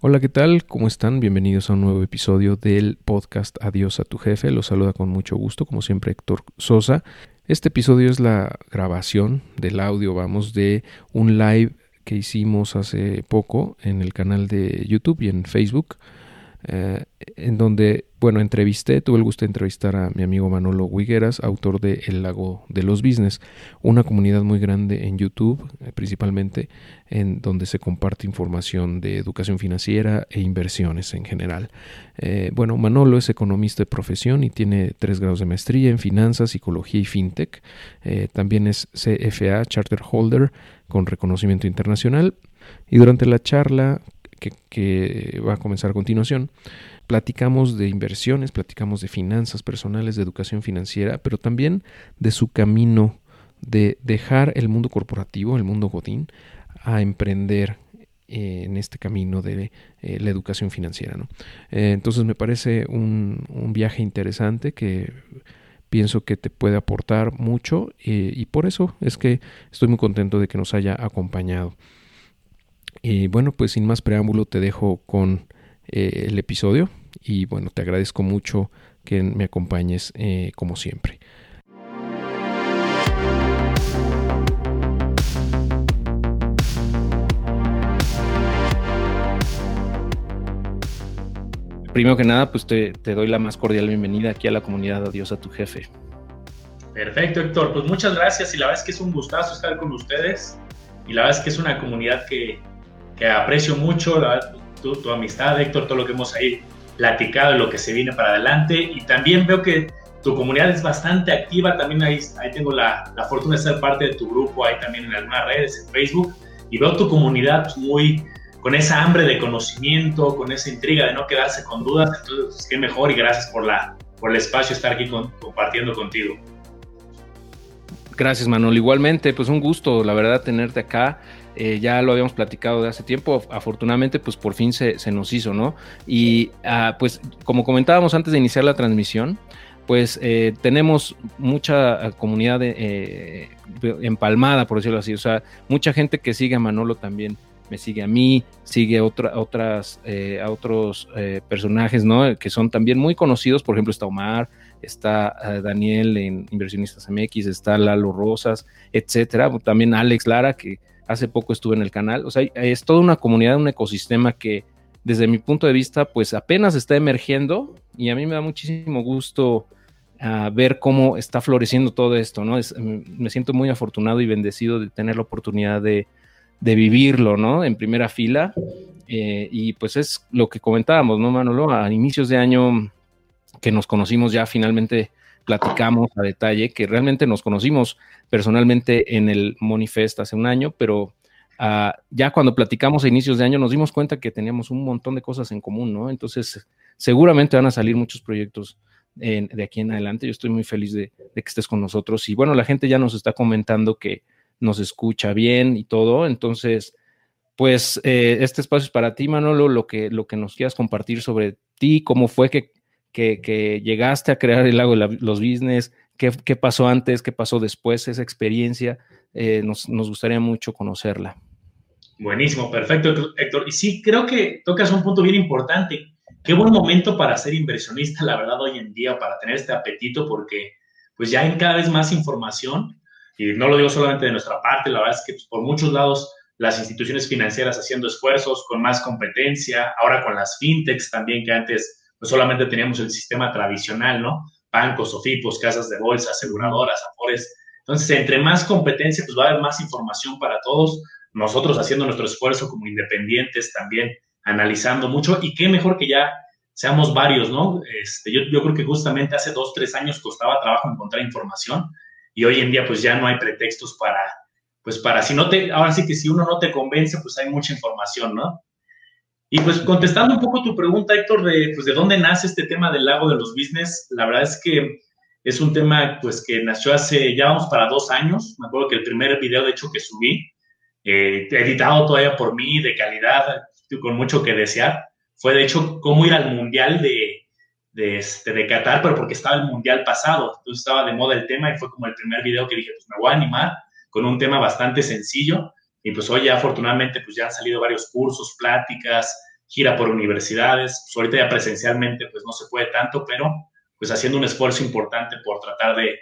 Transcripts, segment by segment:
Hola, ¿qué tal? ¿Cómo están? Bienvenidos a un nuevo episodio del podcast Adiós a tu jefe. Los saluda con mucho gusto, como siempre, Héctor Sosa. Este episodio es la grabación del audio, vamos, de un live que hicimos hace poco en el canal de YouTube y en Facebook eh, en donde, bueno, entrevisté, tuve el gusto de entrevistar a mi amigo Manolo Huigueras, autor de El Lago de los Business, una comunidad muy grande en YouTube, eh, principalmente, en donde se comparte información de educación financiera e inversiones en general. Eh, bueno, Manolo es economista de profesión y tiene tres grados de maestría en finanzas, psicología y fintech. también es CFA, Charter Holder, con reconocimiento internacional. Y durante la charla que, va a comenzar a continuación, platicamos de inversiones, platicamos de finanzas personales, de educación financiera, pero también de su camino de dejar el mundo corporativo, el mundo godín, a emprender eh, en este camino de eh, la educación financiera. Eh, entonces me parece un, viaje interesante que pienso que te puede aportar mucho y por eso es que estoy muy contento de que nos haya acompañado. Y bueno, pues sin más preámbulo te dejo con eh, el episodio y bueno, te agradezco mucho que me acompañes eh, como siempre. Primero que nada, pues te, te, doy la más cordial bienvenida aquí a la comunidad Adiós a tu jefe. Perfecto, Héctor. Pues muchas gracias y la verdad es que es un gustazo estar con ustedes y la verdad es que es una comunidad que, que aprecio mucho tu, amistad, Héctor, todo lo que hemos ahí platicado y lo que se viene para adelante. Y también veo que tu comunidad es bastante activa, también ahí, ahí tengo la, la, fortuna de ser parte de tu grupo, ahí también en algunas redes, en Facebook, y veo tu comunidad muy con esa hambre de conocimiento, con esa intriga de no quedarse con dudas, entonces qué mejor y gracias por, la, por el espacio estar aquí compartiendo contigo. Gracias Manuel, igualmente, pues un gusto, la verdad, tenerte acá. Eh, ya lo habíamos platicado de hace tiempo, afortunadamente pues por fin se, nos hizo, ¿no? Y ah, pues como comentábamos antes de iniciar la transmisión, pues eh, tenemos mucha ah, comunidad eh, empalmada, por decirlo así, o sea, mucha gente que sigue a Manolo también me sigue a mí, sigue otra, otras, a otros personajes, ¿no? Que son también muy conocidos, por ejemplo está Omar, está Daniel en Inversionistas MX, está Lalo Rosas, etcétera, también Alex Lara, que hace poco estuve en el canal, o sea, es toda una comunidad, un ecosistema que desde mi punto de vista, pues apenas está emergiendo y a mí me da muchísimo gusto ah, ver cómo está floreciendo todo esto, ¿no? me siento muy afortunado y bendecido de tener la oportunidad de, vivirlo, ¿no? En primera fila. Eh, y pues es lo que comentábamos, ¿no, Manolo? A inicios de año que nos conocimos ya finalmente platicamos a detalle, que realmente nos conocimos personalmente en el Monifest hace un año, pero ah, ya cuando platicamos a inicios de año nos dimos cuenta que teníamos un montón de cosas en común, ¿no? Entonces, seguramente van a salir muchos proyectos de aquí en adelante. Yo estoy muy feliz de, que estés con nosotros. Y bueno, la gente ya nos está comentando que nos escucha bien y todo. Entonces, pues eh, este espacio es para ti, Manolo, lo que, lo que nos quieras compartir sobre ti, cómo fue que que, llegaste a crear el lago de los business, qué, qué, pasó antes, qué pasó después, esa experiencia, eh, nos, nos, gustaría mucho conocerla. Buenísimo, perfecto, Héctor. Y sí, creo que tocas un punto bien importante. Qué buen momento para ser inversionista, la verdad, hoy en día, para tener este apetito, porque pues ya hay cada vez más información, y no lo digo solamente de nuestra parte, la verdad es que pues, por muchos lados las instituciones financieras haciendo esfuerzos con más competencia, ahora con las fintechs también que antes no solamente teníamos el sistema tradicional, ¿no? Bancos, OFIPOS, casas de bolsa, aseguradoras, afores. Entonces, entre más competencia, pues va a haber más información para todos. Nosotros haciendo nuestro esfuerzo como independientes también, analizando mucho. Y qué mejor que ya seamos varios, ¿no? Este, yo, yo creo que justamente hace dos, tres años costaba trabajo encontrar información y hoy en día pues ya no hay pretextos para, pues para, si no te, ahora sí que si uno no te convence, pues hay mucha información, ¿no? Y pues contestando un poco tu pregunta, Héctor, de, pues, de dónde nace este tema del lago de los business, la verdad es que es un tema pues que nació hace, ya vamos para dos años, me acuerdo que el primer video de hecho que subí, eh, editado todavía por mí, de calidad, con mucho que desear, fue de hecho cómo ir al mundial de, de, este, de Qatar, pero porque estaba el mundial pasado, entonces estaba de moda el tema y fue como el primer video que dije, pues me voy a animar con un tema bastante sencillo y pues hoy afortunadamente pues ya han salido varios cursos, pláticas, gira por universidades, pues ahorita ya presencialmente pues no se puede tanto, pero pues haciendo un esfuerzo importante por tratar de,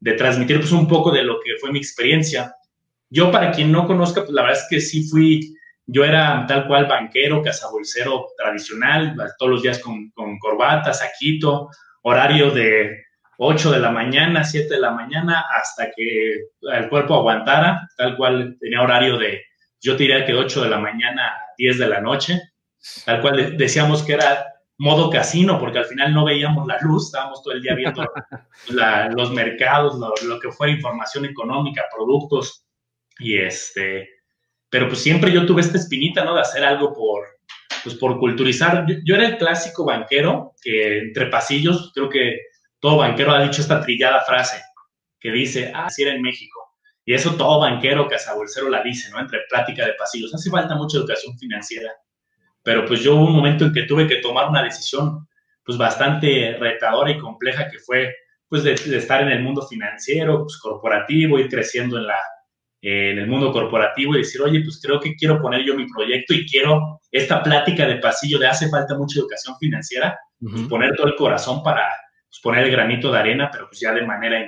de transmitir pues un poco de lo que fue mi experiencia. Yo para quien no conozca, pues la verdad es que sí fui, yo era tal cual banquero, cazabolsero tradicional, todos los días con, con corbata, saquito, horario de 8 de la mañana, 7 de la mañana, hasta que el cuerpo aguantara, tal cual tenía horario de, yo diría que 8 de la mañana a 10 de la noche, tal cual decíamos que era modo casino, porque al final no veíamos la luz, estábamos todo el día viendo los mercados, lo, que fue información económica, productos, y este, pero pues siempre yo tuve esta espinita, ¿no? De hacer algo por, pues por culturizar. Yo, yo era el clásico banquero que entre pasillos, creo que todo banquero ha dicho esta trillada frase que dice, ah, si era en México. Y eso todo banquero, cazabolsero la dice, ¿no? Entre plática de pasillos. Hace falta mucha educación financiera. Pero pues yo hubo un momento en que tuve que tomar una decisión pues bastante retadora y compleja que fue pues de, estar en el mundo financiero, pues corporativo, ir creciendo en la, en el mundo corporativo y decir, oye, pues creo que quiero poner yo mi proyecto y quiero esta plática de pasillo de hace falta mucha educación financiera, pues, poner todo el corazón para, pues, poner el granito de arena, pero pues ya de manera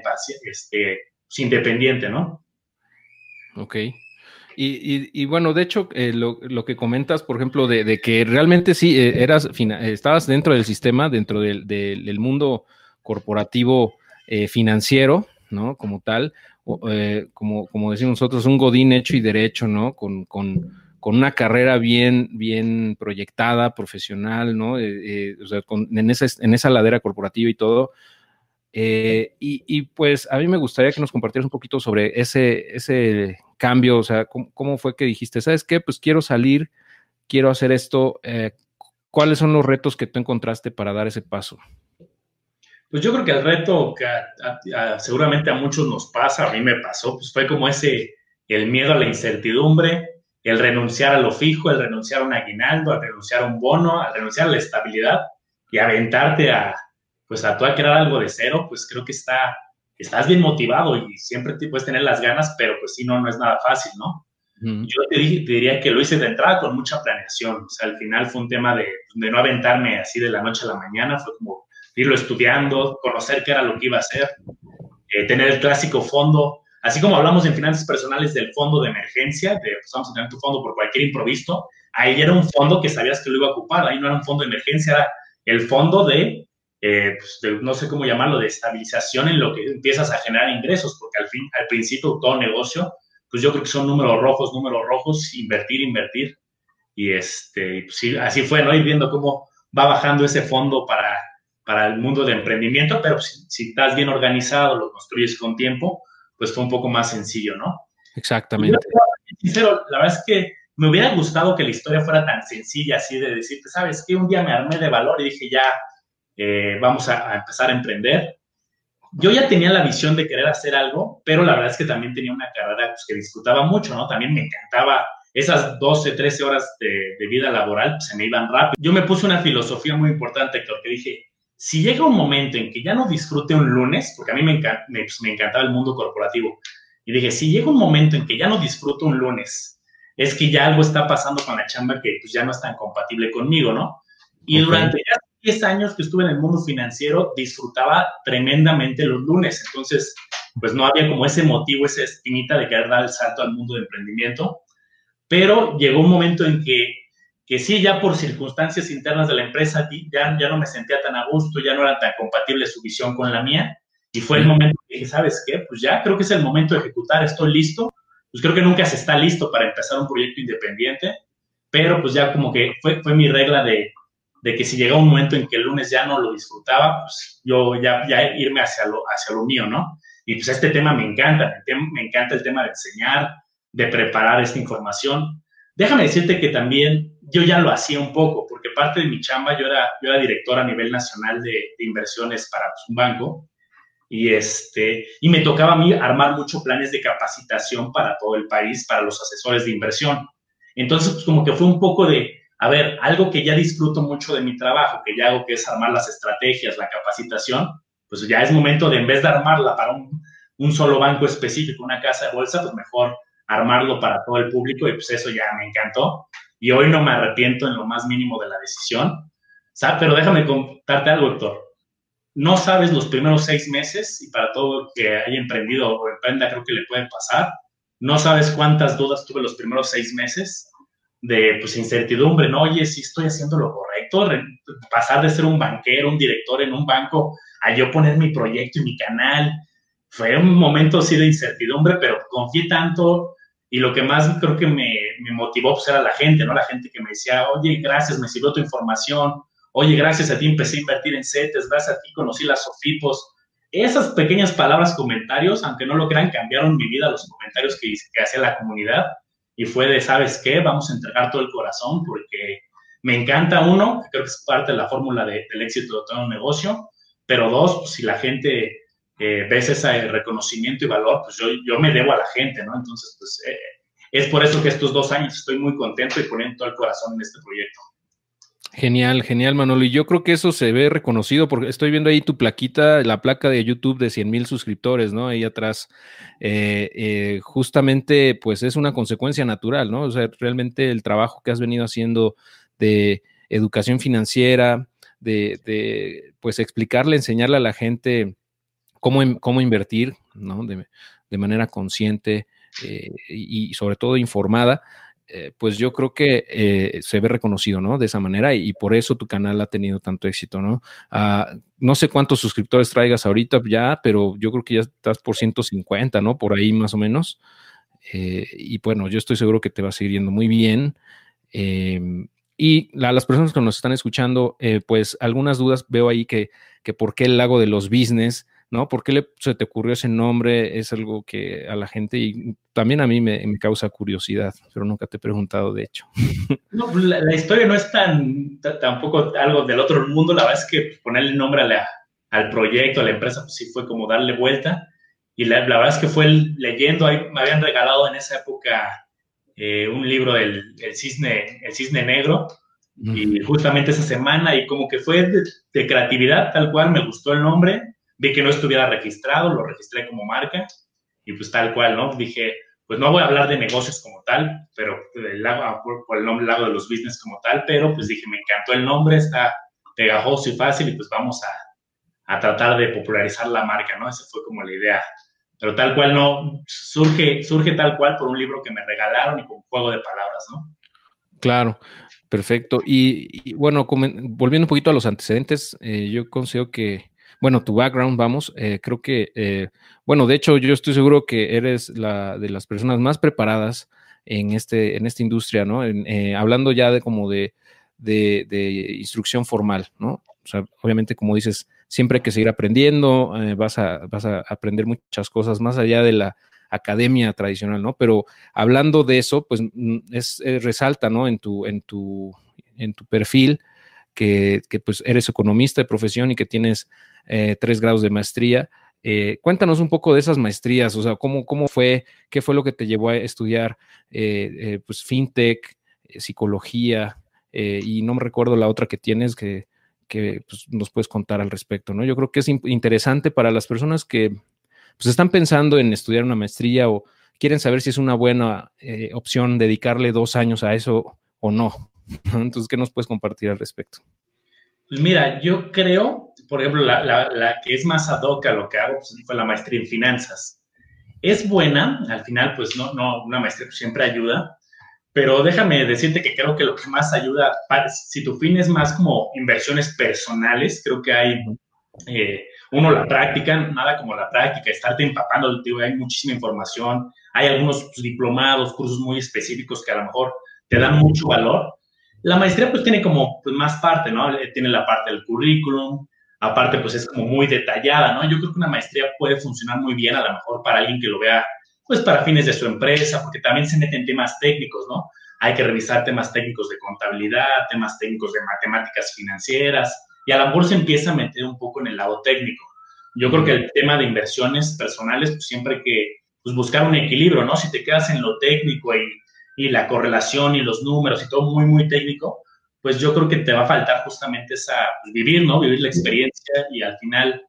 este, pues, independiente, ¿no? Ok. Y, bueno, de hecho, eh, lo, que comentas, por ejemplo, de, que realmente sí, eh, eras, estabas dentro del sistema, dentro del, mundo corporativo eh, financiero, ¿no? Como tal, como, como decimos nosotros, un godín hecho y derecho, ¿no? Con, con con una carrera bien, bien proyectada, profesional, ¿no? Eh, eh, o sea, en, esa, en esa ladera corporativa y todo. Eh, y, pues a mí me gustaría que nos compartieras un poquito sobre ese, ese cambio, o sea, ¿cómo, fue que dijiste, sabes qué? Pues quiero salir, quiero hacer esto. ¿Cuáles son los retos que tú encontraste para dar ese paso? Pues yo creo que el reto que seguramente a muchos nos pasa, a mí me pasó, pues fue como ese, el miedo a la incertidumbre, el renunciar a lo fijo, el renunciar a un aguinaldo, el renunciar a un bono, el renunciar a la estabilidad y aventarte a, pues a tú a crear algo de cero, pues creo que está, estás bien motivado y siempre te puedes tener las ganas, pero pues si no, no es nada fácil, ¿no? Yo te, diría que lo hice de entrada con mucha planeación, o sea, al final fue un tema de, de no aventarme así de la noche a la mañana, fue como irlo estudiando, conocer qué era lo que iba a hacer, eh, tener el clásico fondo, Así como hablamos en finanzas personales del fondo de emergencia, de pues vamos a tener tu fondo por cualquier improviso, ahí era un fondo que sabías que lo iba a ocupar, ahí no era un fondo de emergencia, era el fondo de, eh, pues no sé cómo llamarlo, de estabilización en lo que empiezas a generar ingresos, porque al, fin, al principio todo negocio, pues yo creo que son números rojos, números rojos, invertir, invertir. Y este, pues sí, así fue, ¿no? Ir viendo cómo va bajando ese fondo para, para el mundo de emprendimiento, pero si estás bien organizado, lo construyes con tiempo, pues fue un poco más sencillo, ¿no? Exactamente. sincero, la verdad es que me hubiera gustado que la historia fuera tan sencilla, así de decirte, sabes que un día me armé de valor y dije, ya, eh, vamos a, empezar a emprender. Yo ya tenía la visión de querer hacer algo, pero la verdad es que también tenía una carrera pues, que disfrutaba mucho, ¿no? También me encantaba esas 12, 13 horas de, de vida laboral, pues, se me iban rápido. Yo me puse una filosofía muy importante, Héctor, que dije, si llega un momento en que ya no disfrute un lunes, porque a mí me, pues, me, encantaba el mundo corporativo, y dije, si llega un momento en que ya no disfruto un lunes, es que ya algo está pasando con la chamba que pues, ya no es tan compatible conmigo, ¿no? Y durante ya 10 años que estuve en el mundo financiero, disfrutaba tremendamente los lunes. Entonces, pues no había como ese motivo, esa espinita de querer dar el salto al mundo de emprendimiento. Pero llegó un momento en que que sí, ya por circunstancias internas de la empresa, ya, ya no me sentía tan a gusto, ya no era tan compatible su visión con la mía, y fue el momento que dije, ¿sabes qué? Pues ya creo que es el momento de ejecutar, estoy listo, pues creo que nunca se está listo para empezar un proyecto independiente, pero pues ya como que fue, fue mi regla de, de que si llega un momento en que el lunes ya no lo disfrutaba, pues yo ya, ya irme hacia lo, hacia lo mío, ¿no? Y pues este tema me encanta, me encanta el tema de enseñar, de preparar esta información. Déjame decirte que también yo ya lo hacía un poco, porque parte de mi chamba, yo era, yo era director a nivel nacional de, inversiones para pues, un banco, y, este, y me tocaba a mí armar muchos planes de capacitación para todo el país, para los asesores de inversión. Entonces, pues como que fue un poco de, a ver, algo que ya disfruto mucho de mi trabajo, que ya hago, que es armar las estrategias, la capacitación, pues ya es momento de, en vez de armarla para un, un solo banco específico, una casa de bolsa, pues mejor armarlo para todo el público y pues eso ya me encantó. Y hoy no me arrepiento en lo más mínimo de la decisión. Pero déjame contarte algo, Héctor. No sabes los primeros seis meses, y para todo que haya emprendido o emprenda creo que le puede pasar, no sabes cuántas dudas tuve los primeros seis meses de pues, incertidumbre, ¿no? Oye, si estoy haciendo lo correcto, pasar de ser un banquero, un director en un banco, a yo poner mi proyecto y mi canal, fue un momento así de incertidumbre, pero confié tanto y lo que más creo que me, me motivó pues, era la gente, ¿no? La gente que me decía, oye, gracias, me sirvió tu información, oye, gracias a ti empecé a invertir en CETES, gracias a ti conocí las SOFIPOS. Esas pequeñas palabras, comentarios, aunque no lo crean, cambiaron mi vida, los comentarios que, que hacía la comunidad. Y fue de, ¿sabes qué? Vamos a entregar todo el corazón porque me encanta uno, creo que es parte de la fórmula del éxito de todo un negocio, pero dos, pues, si la gente eh, ves ese reconocimiento y valor, pues yo, yo me debo a la gente, ¿no? Entonces, pues eh, es por eso que estos dos años estoy muy contento y poniendo todo el corazón en este proyecto. Genial, genial, Manolo. Y yo creo que eso se ve reconocido porque estoy viendo ahí tu plaquita, la placa de YouTube de 100 mil suscriptores, ¿no? Ahí atrás. Eh, eh, justamente, pues es una consecuencia natural, ¿no? O sea, realmente el trabajo que has venido haciendo de educación financiera, de, pues explicarle, enseñarle a la gente cómo, cómo invertir, ¿no? De manera consciente eh, y sobre todo informada eh, pues yo creo que eh, se ve reconocido, ¿no? De esa manera y, por eso tu canal ha tenido tanto éxito, ¿no? Ah, no sé cuántos suscriptores traigas ahorita ya, pero yo creo que ya estás por 150, ¿no? Por ahí más o menos. Y bueno, yo estoy seguro que te va a seguir yendo muy bien. Em, y las personas que nos están escuchando, pues algunas dudas veo ahí que, que por qué el lago de los business ¿no? ¿Por qué se te ocurrió ese nombre? Es algo que a la gente y también a mí me, causa curiosidad, pero nunca te he preguntado, de hecho. No, pues, la, historia no es tan tampoco algo del otro mundo, la verdad es que ponerle nombre al proyecto, a la empresa, pues sí fue como darle vuelta. Y la, verdad es que fue leyendo, ahí me habían regalado en esa época eh, un libro del el cisne, el cisne negro, y justamente esa semana, y como que fue de creatividad, tal cual, me gustó el nombre, vi que no estuviera registrado, lo registré como marca y pues tal cual, ¿no? Dije, pues no voy a hablar de negocios como tal, pero por, el nombre Lago de los Business como tal, pero pues dije, me encantó el nombre, está pegajoso y fácil y pues vamos a, a tratar de popularizar la marca, ¿no? Esa fue como la idea. Pero tal cual no, surge, surge tal cual por un libro que me regalaron y con juego de palabras, ¿no? Claro, perfecto. Y, bueno, volviendo un poquito a los antecedentes, eh, yo considero que bueno, tu background, vamos, eh, creo que, eh, bueno, de hecho yo estoy seguro que eres la de las personas más preparadas en, este, en esta industria, ¿no? Eh, hablando ya de como de, de, instrucción formal, ¿no? O sea, obviamente, como dices, siempre hay que seguir aprendiendo, vas, a, vas a aprender muchas cosas más allá de la academia tradicional, ¿no? Pero hablando de eso, pues mm, es, resalta, ¿no? En tu, en tu, en tu perfil que, que, pues eres economista de profesión y que tienes eh, tres grados de maestría. Eh, cuéntanos un poco de esas maestrías, o sea, cómo, cómo fue, qué fue lo que te llevó a estudiar eh, pues fintech, psicología, y no me recuerdo la otra que tienes que, que pues, nos puedes contar al respecto, ¿no? Yo creo que es interesante para las personas que pues, están pensando en estudiar una maestría o quieren saber si es una buena opción dedicarle dos años a eso o no. Entonces, ¿qué nos puedes compartir al respecto? Pues mira, yo creo, por ejemplo, la, la, que es más ad hoc a lo que hago pues, fue la maestría en finanzas. Es buena, al final, pues no, no, una maestría pues, siempre ayuda, pero déjame decirte que creo que lo que más ayuda, si tu fin es más como inversiones personales, creo que hay, eh, uno, la práctica, nada como la práctica, estarte empapando, digo, hay muchísima información, hay algunos pues, diplomados, cursos muy específicos que a lo mejor te dan mucho valor, la maestría pues tiene como pues, más parte, ¿no? Eh, tiene la parte del currículum, aparte pues es como muy detallada, ¿no? Yo creo que una maestría puede funcionar muy bien a lo mejor para alguien que lo vea pues para fines de su empresa, porque también se meten temas técnicos, ¿no? Hay que revisar temas técnicos de contabilidad, temas técnicos de matemáticas financieras, y a lo mejor se empieza a meter un poco en el lado técnico. Yo creo que el tema de inversiones personales, pues siempre hay que pues, buscar un equilibrio, ¿no? Si te quedas en lo técnico y y la correlación y los números y todo muy, muy técnico, pues yo creo que te va a faltar justamente esa, pues, vivir, ¿no? Vivir la experiencia y al final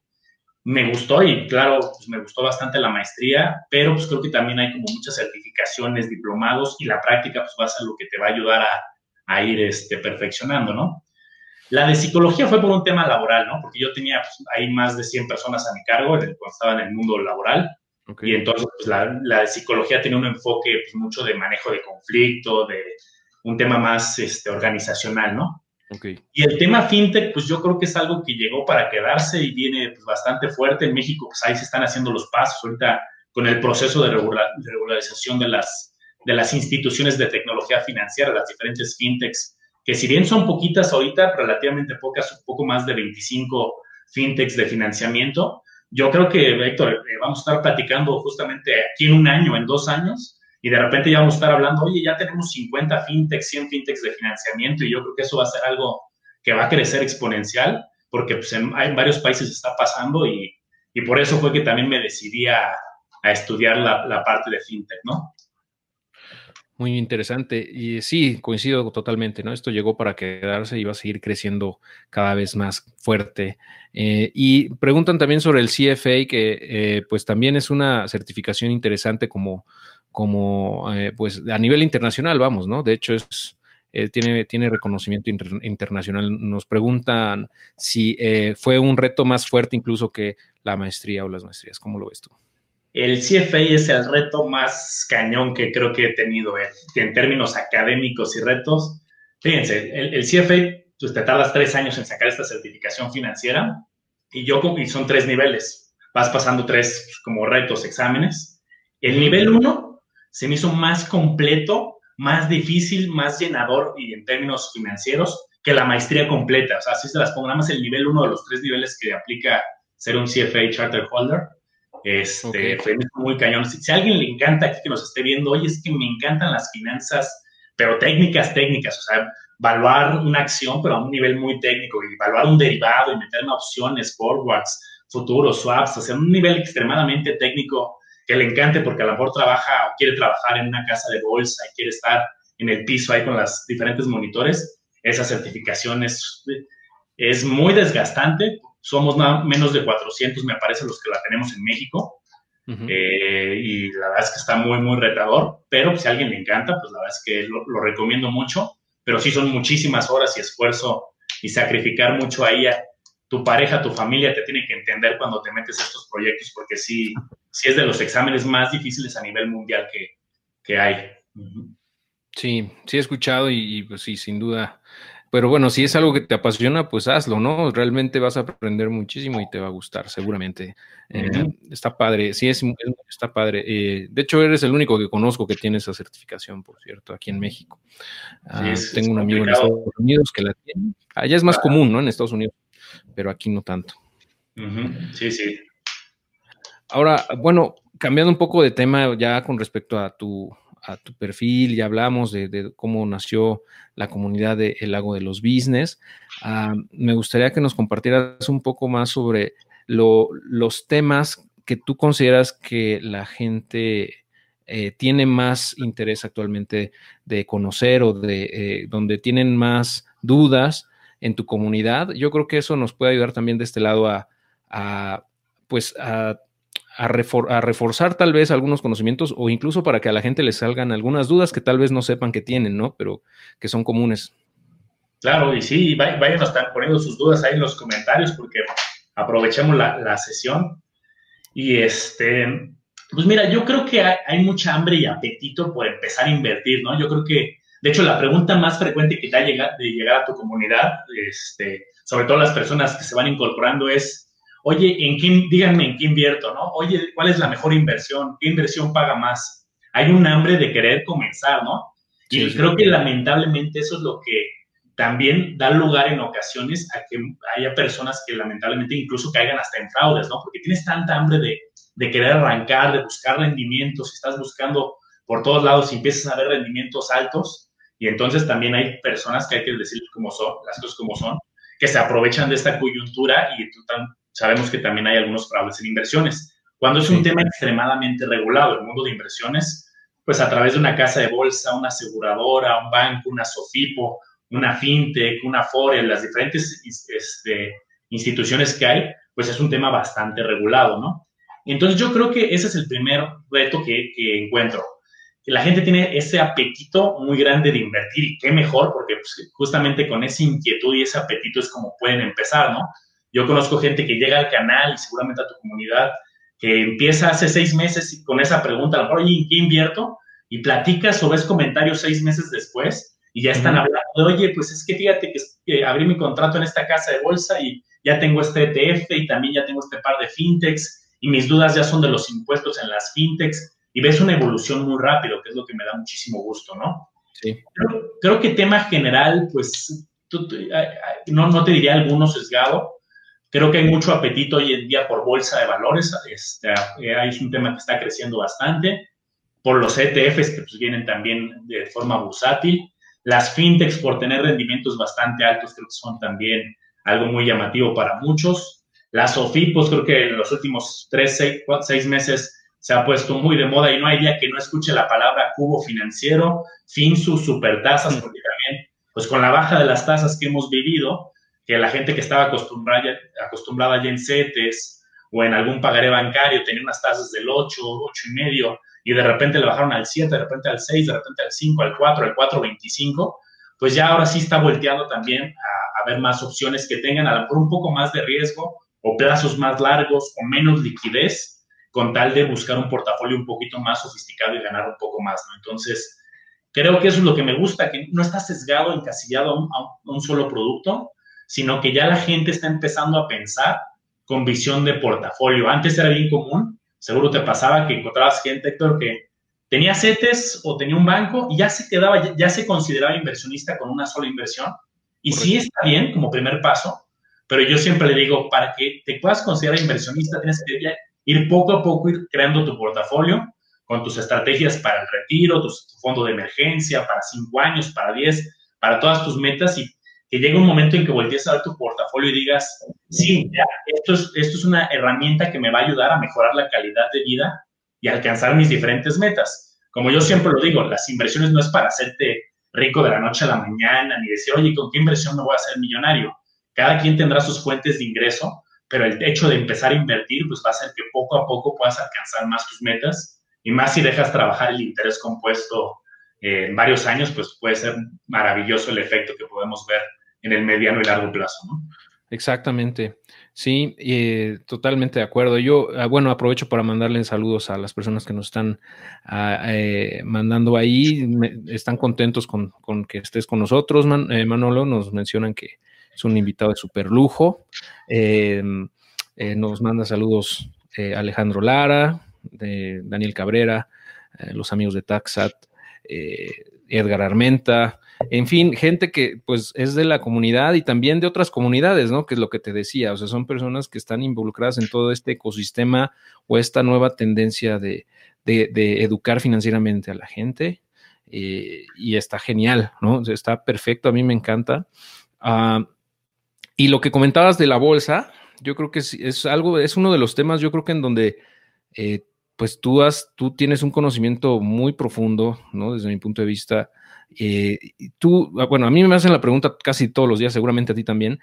me gustó y claro, pues me gustó bastante la maestría, pero pues creo que también hay como muchas certificaciones, diplomados y la práctica pues va a ser lo que te va a ayudar a, a ir este, perfeccionando, ¿no? La de psicología fue por un tema laboral, ¿no? Porque yo tenía pues, ahí más de 100 personas a mi cargo cuando estaba en el mundo laboral. Y entonces pues, la, la, psicología tiene un enfoque pues, mucho de manejo de conflicto, de un tema más este, organizacional, ¿no? Okay. Y el tema fintech, pues yo creo que es algo que llegó para quedarse y viene pues, bastante fuerte. En México, pues ahí se están haciendo los pasos ahorita con el proceso de, regularización de las, de las instituciones de tecnología financiera, las diferentes fintechs que si bien son poquitas ahorita, relativamente pocas, un poco más de 25 fintechs de financiamiento, yo creo que, Héctor, eh, vamos a estar platicando justamente aquí en un año, en dos años, y de repente ya vamos a estar hablando, oye, ya tenemos 50 fintechs, 100 fintechs de financiamiento, y yo creo que eso va a ser algo que va a crecer exponencial, porque pues, en, varios países está pasando, y, y, por eso fue que también me decidí a, a estudiar la, la parte de fintech, ¿no? Muy interesante. Y sí, coincido totalmente, ¿no? Esto llegó para quedarse y va a seguir creciendo cada vez más fuerte. Eh, y preguntan también sobre el CFA, que eh, pues también es una certificación interesante como, como eh, pues a nivel internacional, vamos, ¿no? De hecho, es, tiene, tiene reconocimiento internacional. Nos preguntan si fue un reto más fuerte incluso que la maestría o las maestrías. ¿Cómo lo ves tú? El CFA es el reto más cañón que creo que he tenido eh, en, términos académicos y retos. Fíjense, el, CFA, pues te tardas tres años en sacar esta certificación financiera y yo, y son tres niveles. Vas pasando tres pues, como retos, exámenes. El nivel uno se me hizo más completo, más difícil, más llenador y en términos financieros que la maestría completa. O sea, así se las más el nivel uno de los tres niveles que aplica ser un CFA Charter Holder este, fue muy cañón. Si, a alguien le encanta aquí que nos esté viendo, oye, es que me encantan las finanzas, pero técnicas, técnicas, o sea, evaluar una acción, pero a un nivel muy técnico, y evaluar un derivado y meterme opciones, forwards, futuros, swaps, o sea, un nivel extremadamente técnico que le encante porque a lo mejor trabaja o quiere trabajar en una casa de bolsa y quiere estar en el piso ahí con las diferentes monitores, esa certificación es, es muy desgastante somos nada menos de 400, me parece, los que la tenemos en México. Eh, y la verdad es que está muy, muy retador, pero si a alguien le encanta, pues la verdad es que lo, recomiendo mucho, pero sí son muchísimas horas y esfuerzo y sacrificar mucho ahí a tu pareja, tu familia, te tiene que entender cuando te metes a estos proyectos, porque sí, sí es de los exámenes más difíciles a nivel mundial que, que hay. Sí, sí he escuchado y, y, pues sí, sin duda pero bueno, si es algo que te apasiona, pues hazlo, ¿no? Realmente vas a aprender muchísimo y te va a gustar, seguramente. Eh, está padre, sí, es, está padre. Eh, de hecho, eres el único que conozco que tiene esa certificación, por cierto, aquí en México. Ah, tengo un amigo en Estados Unidos que la tiene. Allá es más común, ¿no? En Estados Unidos, pero aquí no tanto. Sí, sí. Ahora, bueno, cambiando un poco de tema ya con respecto a tu, a tu perfil, ya hablamos de, cómo nació la comunidad de El Lago de los Business. Ah, me gustaría que nos compartieras un poco más sobre los temas que tú consideras que la gente eh, tiene más interés actualmente de conocer o de eh, donde tienen más dudas en tu comunidad. Yo creo que eso nos puede ayudar también de este lado a, pues a a, reforzar tal vez algunos conocimientos o incluso para que a la gente le salgan algunas dudas que tal vez no sepan que tienen, ¿no? Pero que son comunes. Claro, y sí, vayan a poniendo sus dudas ahí en los comentarios porque aprovechemos la, sesión. Y este, pues mira, yo creo que hay, mucha hambre y apetito por empezar a invertir, ¿no? Yo creo que, de hecho, la pregunta más frecuente que te ha llegado de llegar a tu comunidad, este, sobre todo las personas que se van incorporando, es oye, ¿en qué, díganme en qué invierto, ¿no? Oye, ¿cuál es la mejor inversión? ¿Qué inversión paga más? Hay un hambre de querer comenzar, ¿no? Y creo que lamentablemente eso es lo que también da lugar en ocasiones a que haya personas que lamentablemente incluso caigan hasta en fraudes, ¿no? Porque tienes tanta hambre de, de querer arrancar, de buscar rendimientos, estás buscando por todos lados y empiezas a ver rendimientos altos, y entonces también hay personas que hay que decir como son, las cosas como son, que se aprovechan de esta coyuntura y tú tan, sabemos que también hay algunos fraudes en inversiones. Cuando es un tema extremadamente regulado, el mundo de inversiones, pues a través de una casa de bolsa, una aseguradora, un banco, una SOFIPO, una FinTech, una Forex, las diferentes este, instituciones que hay, pues es un tema bastante regulado, ¿no? Entonces yo creo que ese es el primer reto que, que encuentro. que la gente tiene ese apetito muy grande de invertir y qué mejor, porque pues, justamente con esa inquietud y ese apetito es como pueden empezar, ¿no? Yo conozco gente que llega al canal y seguramente a tu comunidad que empieza hace seis meses con esa pregunta, a lo mejor, oye, ¿qué invierto? Y platicas o ves comentarios seis meses después y ya están hablando de, oye, pues es que fíjate que, abrí mi contrato en esta casa de bolsa y ya tengo este ETF y también ya tengo este par de fintechs y mis dudas ya son de los impuestos en las fintechs y ves una evolución muy rápido, que es lo que me da muchísimo gusto, ¿no? Sí. Creo, que tema general, pues, no, no te diría alguno sesgado. Creo que hay mucho apetito hoy en día por bolsa de valores. Este, es un tema que está creciendo bastante. Por los ETFs que pues, vienen también de forma bursátil. Las fintechs por tener rendimientos bastante altos creo que son también algo muy llamativo para muchos. Las OFIPOS creo que en los últimos tres, seis, seis meses se ha puesto muy de moda y no hay día que no escuche la palabra cubo financiero, FinSu, supertasas, porque también, pues con la baja de las tasas que hemos vivido, que la gente que estaba acostumbrada, acostumbrada ya en CETES o en algún pagaré bancario tenía unas tasas del 8, 8 y medio, y de repente le bajaron al 7, de repente al 6, de repente al 5, al 4, al 4.25, pues ya ahora sí está volteando también a, a, ver más opciones que tengan a lo mejor un poco más de riesgo o plazos más largos o menos liquidez con tal de buscar un portafolio un poquito más sofisticado y ganar un poco más, ¿no? Entonces, creo que eso es lo que me gusta, que no está sesgado, encasillado a un, a un solo producto, sino que ya la gente está empezando a pensar con visión de portafolio. Antes era bien común seguro te pasaba que encontrabas gente, Héctor, que tenía CETES o tenía un banco y ya se quedaba, ya se consideraba inversionista con una sola inversión. Y sí está bien como primer paso, pero yo siempre le digo, para que te puedas considerar inversionista, tienes que ir poco a poco, ir creando tu portafolio con tus estrategias para el retiro, tu, fondo de emergencia, para cinco años, para diez, para todas tus metas y que llegue un momento en que voltees a ver tu portafolio y digas, sí, esto es, esto es una herramienta que me va a ayudar a mejorar la calidad de vida y alcanzar mis diferentes metas. Como yo siempre lo digo, las inversiones no es para hacerte rico de la noche a la mañana, ni decir, oye, ¿con qué inversión me voy a hacer millonario? Cada quien tendrá sus fuentes de ingreso, pero el hecho de empezar a invertir, pues va a hacer que poco a poco puedas alcanzar más tus metas y más si dejas trabajar el interés compuesto eh, en varios años, pues puede ser maravilloso el efecto que podemos ver en el mediano y largo plazo, ¿no? Exactamente. Sí, eh, totalmente de acuerdo. Yo, ah, bueno, aprovecho para mandarle saludos a las personas que nos están ah, eh, mandando ahí. están contentos con, que estés con nosotros, eh, Manolo. Nos mencionan que es un invitado de super lujo. Em, nos manda saludos Alejandro Lara, Daniel Cabrera, los amigos de Taxat, Edgar Armenta, en fin, gente que pues es de la comunidad y también de otras comunidades, ¿no? Que es lo que te decía, o sea, son personas que están involucradas en todo este ecosistema o esta nueva tendencia de, educar financieramente a la gente eh, y está genial, ¿no? está perfecto, a mí me encanta. Ah, y lo que comentabas de la bolsa, yo creo que es, algo, es uno de los temas, yo creo que en donde eh, pues tú, has, tú tienes un conocimiento muy profundo, ¿no? Desde mi punto de vista eh, tú, ah, bueno, a mí me hacen la pregunta casi todos los días, seguramente a ti también.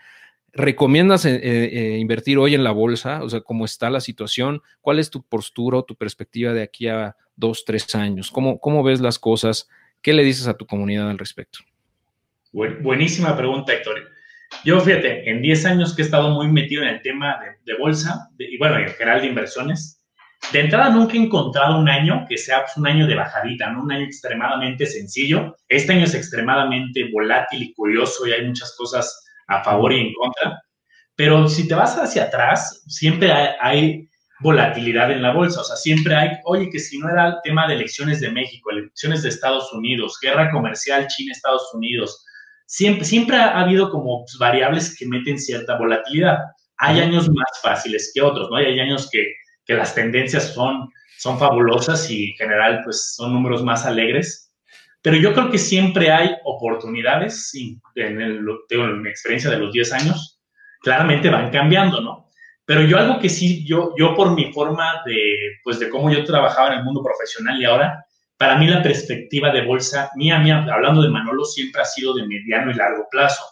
¿Recomiendas eh, eh, invertir hoy en la bolsa? O sea, ¿cómo está la situación? ¿Cuál es tu postura o tu perspectiva de aquí a dos, tres años? ¿Cómo, cómo ves las cosas? ¿Qué le dices a tu comunidad al respecto? buenísima pregunta, Héctor. Yo, fíjate, en 10 años que he estado muy metido en el tema de, bolsa y, bueno, en general de inversiones, de entrada, nunca he encontrado un año que sea pues, un año de bajadita, ¿no? Un año extremadamente sencillo. Este año es extremadamente volátil y curioso y hay muchas cosas a favor y en contra. Pero si te vas hacia atrás, siempre hay, volatilidad en la bolsa. O sea, siempre hay, oye, que si no era el tema de elecciones de México, elecciones de Estados Unidos, guerra comercial China-Estados Unidos, siempre, siempre ha habido como pues, variables que meten cierta volatilidad. Hay años más fáciles que otros, ¿no? hay años que que las tendencias son, son fabulosas y en general pues son números más alegres. Pero yo creo que siempre hay oportunidades, en, el, en mi experiencia de los 10 años, claramente van cambiando, ¿no? Pero yo algo que sí, yo, yo por mi forma de, pues de cómo yo trabajaba en el mundo profesional y ahora, para mí la perspectiva de bolsa, mía, mía, hablando de Manolo, siempre ha sido de mediano y largo plazo.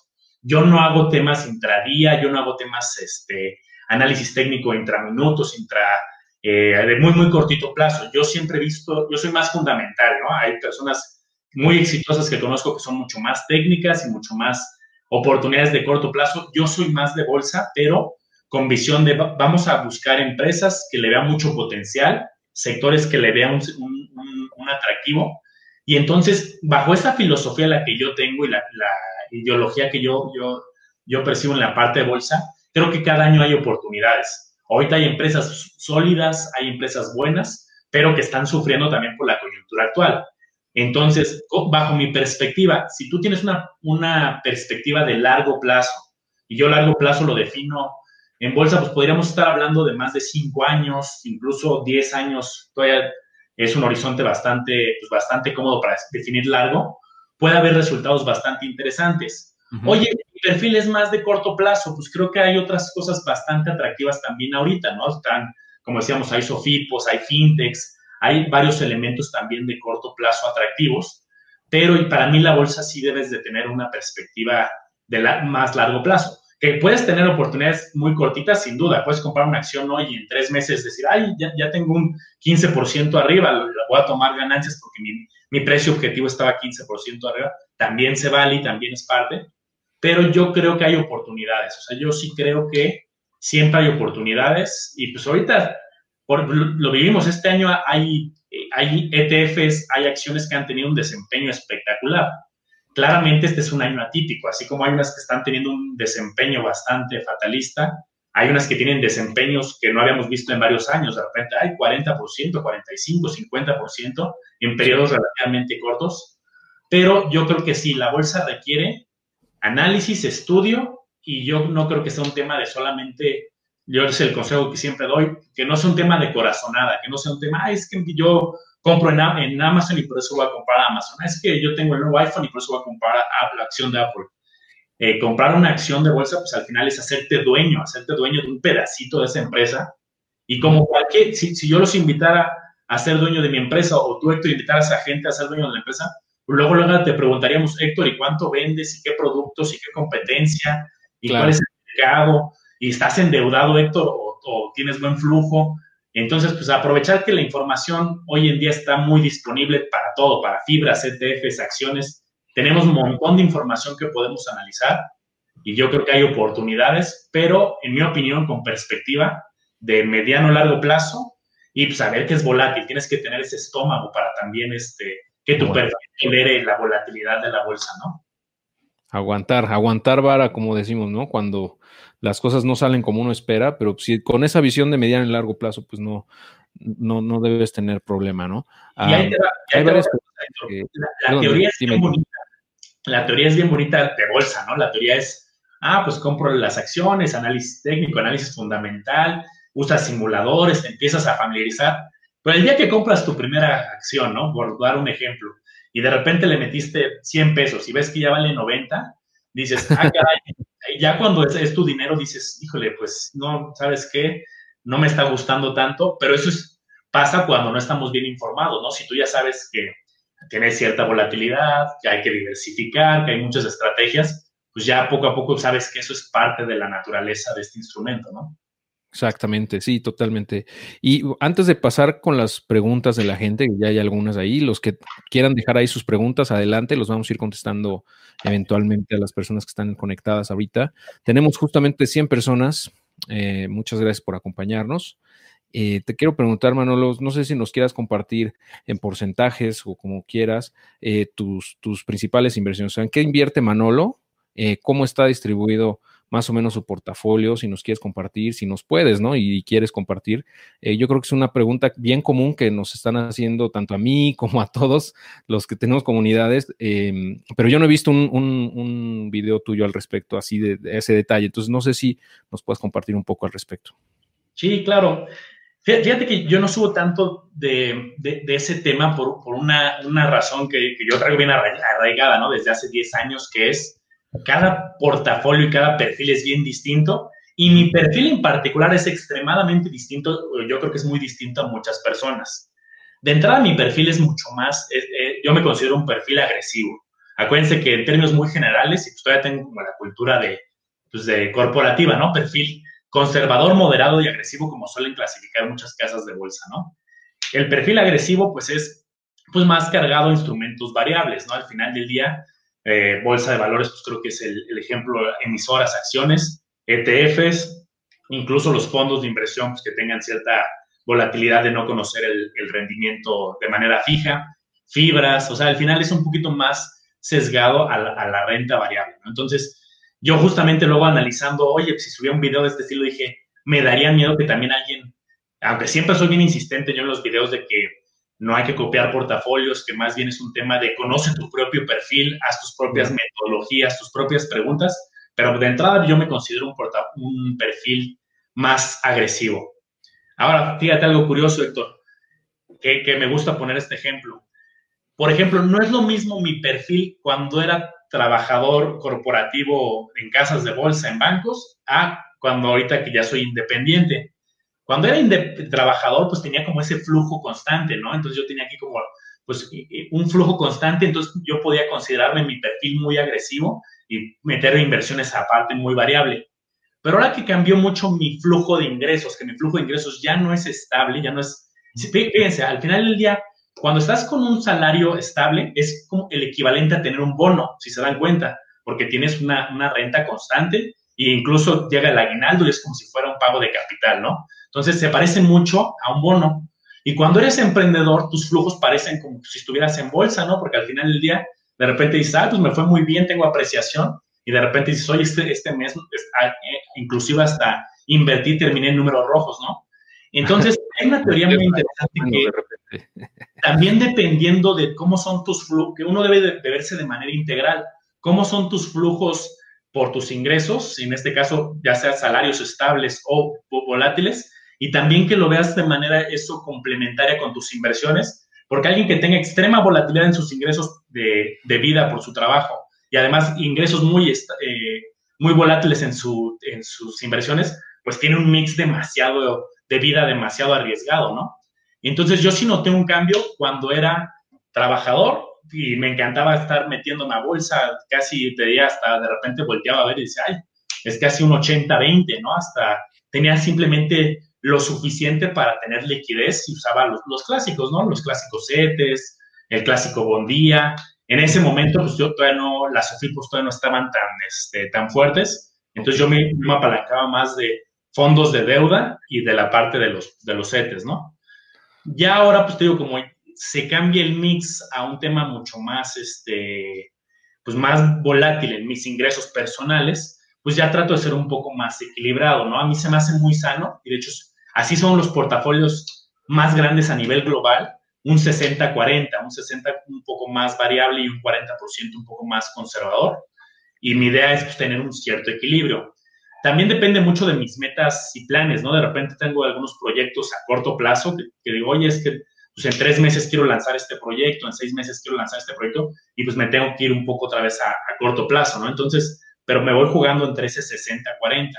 Yo no hago temas intradía, yo no hago temas este, análisis técnico intraminutos, intra, eh, de muy, muy cortito plazo. Yo siempre he visto, yo soy más fundamental, ¿no? Hay personas muy exitosas que conozco que son mucho más técnicas y mucho más oportunidades de corto plazo. Yo soy más de bolsa, pero con visión de vamos a buscar empresas que le vean mucho potencial, sectores que le vean un, atractivo. Y entonces, bajo esta filosofía la que yo tengo y la, la ideología que yo, yo, yo percibo en la parte de bolsa, creo que cada año hay oportunidades Ahorita hay empresas sólidas, hay empresas buenas, pero que están sufriendo también por la coyuntura actual. Entonces, bajo mi perspectiva, si tú tienes una, una perspectiva de largo plazo, y yo largo plazo lo defino en bolsa, pues podríamos estar hablando de más de cinco años, incluso diez años, todavía es un horizonte bastante, pues bastante cómodo para definir largo, puede haber resultados bastante interesantes. Oye, mi perfil es más de corto plazo, pues creo que hay otras cosas bastante atractivas también ahorita, ¿no? Están, como decíamos, hay sofipos, hay fintechs, hay varios elementos también de corto plazo atractivos, pero para mí la bolsa sí debes de tener una perspectiva de más largo plazo. Que puedes tener oportunidades muy cortitas, sin duda. Puedes comprar una acción hoy y en tres meses decir, ay, ya, tengo un 15% arriba, voy a tomar ganancias porque mi, mi precio objetivo estaba 15% arriba. También se vale y también es parte pero yo creo que hay oportunidades. O sea, yo sí creo que siempre hay oportunidades y pues ahorita por, lo vivimos este año, hay, hay ETFs, hay acciones que han tenido un desempeño espectacular. Claramente este es un año atípico, así como hay unas que están teniendo un desempeño bastante fatalista, hay unas que tienen desempeños que no habíamos visto en varios años, de repente hay 40%, 45, 50% en periodos relativamente cortos, pero yo creo que sí, la bolsa requiere análisis, estudio, y yo no creo que sea un tema de solamente, yo es el consejo que siempre doy, que no sea un tema de corazonada, que no sea un tema, es que yo compro en, en, Amazon y por eso voy a comprar Amazon, es que yo tengo el nuevo iPhone y por eso voy a comprar la acción de Apple. Eh, comprar una acción de bolsa, pues al final es hacerte dueño, hacerte dueño de un pedacito de esa empresa. Y como cualquier, si, si yo los invitara a ser dueño de mi empresa o tú, Héctor, invitaras a gente a ser dueño de la empresa, Luego, luego te preguntaríamos, Héctor, ¿y cuánto vendes? ¿Y qué productos? ¿Y qué competencia? ¿Y cuál es el mercado? ¿Y estás endeudado, Héctor? O, tienes buen flujo? Entonces, pues aprovechar que la información hoy en día está muy disponible para todo, para fibras, ETFs, acciones. Tenemos un montón de información que podemos analizar y yo creo que hay oportunidades, pero en mi opinión, con perspectiva de mediano largo plazo y pues, saber que es volátil. Tienes que tener ese estómago para también este, que tu perfil tolere la volatilidad de la bolsa, ¿no? Aguantar, aguantar vara, como decimos, ¿no? Cuando las cosas no salen como uno espera, pero si con esa visión de mediano y largo plazo, pues no, no, no debes tener problema, ¿no? la, teoría es bien bonita. La teoría es bien bonita de bolsa, ¿no? La teoría es, ah, pues compro las acciones, análisis técnico, análisis fundamental, usas simuladores, te empiezas a familiarizar, pero el día que compras tu primera acción, ¿no? Por dar un ejemplo, y de repente le metiste 100 pesos y ves que ya vale 90, dices, ah, caray, ya cuando es, tu dinero dices, híjole, pues no, ¿sabes qué? No me está gustando tanto, pero eso es, pasa cuando no estamos bien informados, ¿no? Si tú ya sabes que tiene cierta volatilidad, que hay que diversificar, que hay muchas estrategias, pues ya poco a poco sabes que eso es parte de la naturaleza de este instrumento, ¿no? Exactamente, sí, totalmente. Y antes de pasar con las preguntas de la gente, ya hay algunas ahí, los que quieran dejar ahí sus preguntas, adelante, los vamos a ir contestando eventualmente a las personas que están conectadas ahorita. Tenemos justamente 100 personas, eh, muchas gracias por acompañarnos. Eh, te quiero preguntar, Manolo, no sé si nos quieras compartir en porcentajes o como quieras eh, tus, tus principales inversiones. ¿en qué invierte Manolo? ¿Cómo está distribuido? Más o menos su portafolio, si nos quieres compartir, si nos puedes, ¿no? Y, quieres compartir. Eh, yo creo que es una pregunta bien común que nos están haciendo tanto a mí como a todos los que tenemos comunidades, em, pero yo no he visto un, un, video tuyo al respecto, así de, ese detalle. Entonces, no sé si nos puedes compartir un poco al respecto. Sí, claro. Fíjate que yo no subo tanto de, de, ese tema por, por una, una, razón que, que, yo traigo bien arraigada, ¿no? Desde hace 10 años, que es cada portafolio y cada perfil es bien distinto y mi perfil en particular es extremadamente distinto, yo creo que es muy distinto a muchas personas. De entrada, mi perfil es mucho más, eh, yo me considero un perfil agresivo. Acuérdense que en términos muy generales, y pues todavía tengo como la cultura de, pues de corporativa, ¿no? Perfil conservador, moderado y agresivo, como suelen clasificar muchas casas de bolsa, ¿no? El perfil agresivo, pues es pues más cargado a instrumentos variables, ¿no? Al final del día, eh, bolsa de valores, pues creo que es el, ejemplo, emisoras, acciones, ETFs, incluso los fondos de inversión pues, que tengan cierta volatilidad de no conocer el, rendimiento de manera fija, fibras, o sea, al final es un poquito más sesgado a la, renta variable. Entonces, yo justamente luego analizando, oye, si subía un video de este estilo, dije, me daría miedo que también alguien, aunque siempre soy bien insistente yo en los videos de que no hay que copiar portafolios, que más bien es un tema de conoce tu propio perfil, haz tus propias metodologías, tus propias preguntas, pero de entrada yo me considero un, un perfil más agresivo. Ahora, fíjate algo curioso, Héctor, que, que me gusta poner este ejemplo. Por ejemplo, no es lo mismo mi perfil cuando era trabajador corporativo en casas de bolsa, en bancos, a cuando ahorita que ya soy independiente. Cuando era trabajador, pues tenía como ese flujo constante, ¿no? Entonces yo tenía aquí como, pues, un flujo constante, entonces yo podía considerarme mi perfil muy agresivo y meter inversiones aparte muy variable. Pero ahora que cambió mucho mi flujo de ingresos, que mi flujo de ingresos ya no es estable, ya no es... Fíjense, al final del día, cuando estás con un salario estable, es como el equivalente a tener un bono, si se dan cuenta, porque tienes una, una renta constante e incluso llega el aguinaldo y es como si fuera un pago de capital, ¿no? Entonces se parece mucho a un bono. Y cuando eres emprendedor, tus flujos parecen como si estuvieras en bolsa, ¿no? Porque al final del día, de repente dices, ah, pues me fue muy bien, tengo apreciación. Y de repente dices, oye, este, este mes, ah, eh, inclusive hasta invertí, terminé en números rojos, ¿no? Entonces, hay una teoría muy interesante que también dependiendo de cómo son tus flujos, que uno debe de, verse de manera integral, cómo son tus flujos por tus ingresos, en este caso ya sea salarios estables o, volátiles, y también que lo veas de manera eso complementaria con tus inversiones, porque alguien que tenga extrema volatilidad en sus ingresos de, de vida por su trabajo y además ingresos muy, eh, muy volátiles en, su, en sus inversiones, pues tiene un mix demasiado de vida demasiado arriesgado, ¿no? Entonces yo sí noté un cambio cuando era trabajador y me encantaba estar metiendo una bolsa, casi te diría hasta de repente volteaba a ver y decía, ay, es casi un 80-20, ¿no? Hasta tenía simplemente lo suficiente para tener liquidez y usaba los, clásicos, ¿no? Los clásicos CETES, el clásico Bondía. En ese momento, pues yo todavía no, las SOFIPOS todavía no estaban tan, este, tan fuertes, entonces yo me, me apalancaba más de fondos de deuda y de la parte de los, de los CETES, ¿no? Ya ahora, pues te digo, como se cambia el mix a un tema mucho más, este, pues más volátil en mis ingresos personales, pues ya trato de ser un poco más equilibrado, ¿no? A mí se me hace muy sano y de hecho así son los portafolios más grandes a nivel global, un 60-40, un 60 un poco más variable y un 40% un poco más conservador. Y mi idea es pues, tener un cierto equilibrio. También depende mucho de mis metas y planes, ¿no? De repente tengo algunos proyectos a corto plazo que, digo, oye, es que pues en tres meses quiero lanzar este proyecto, en seis meses quiero lanzar este proyecto y pues me tengo que ir un poco otra vez a, corto plazo, ¿no? Entonces, pero me voy jugando entre ese 60-40.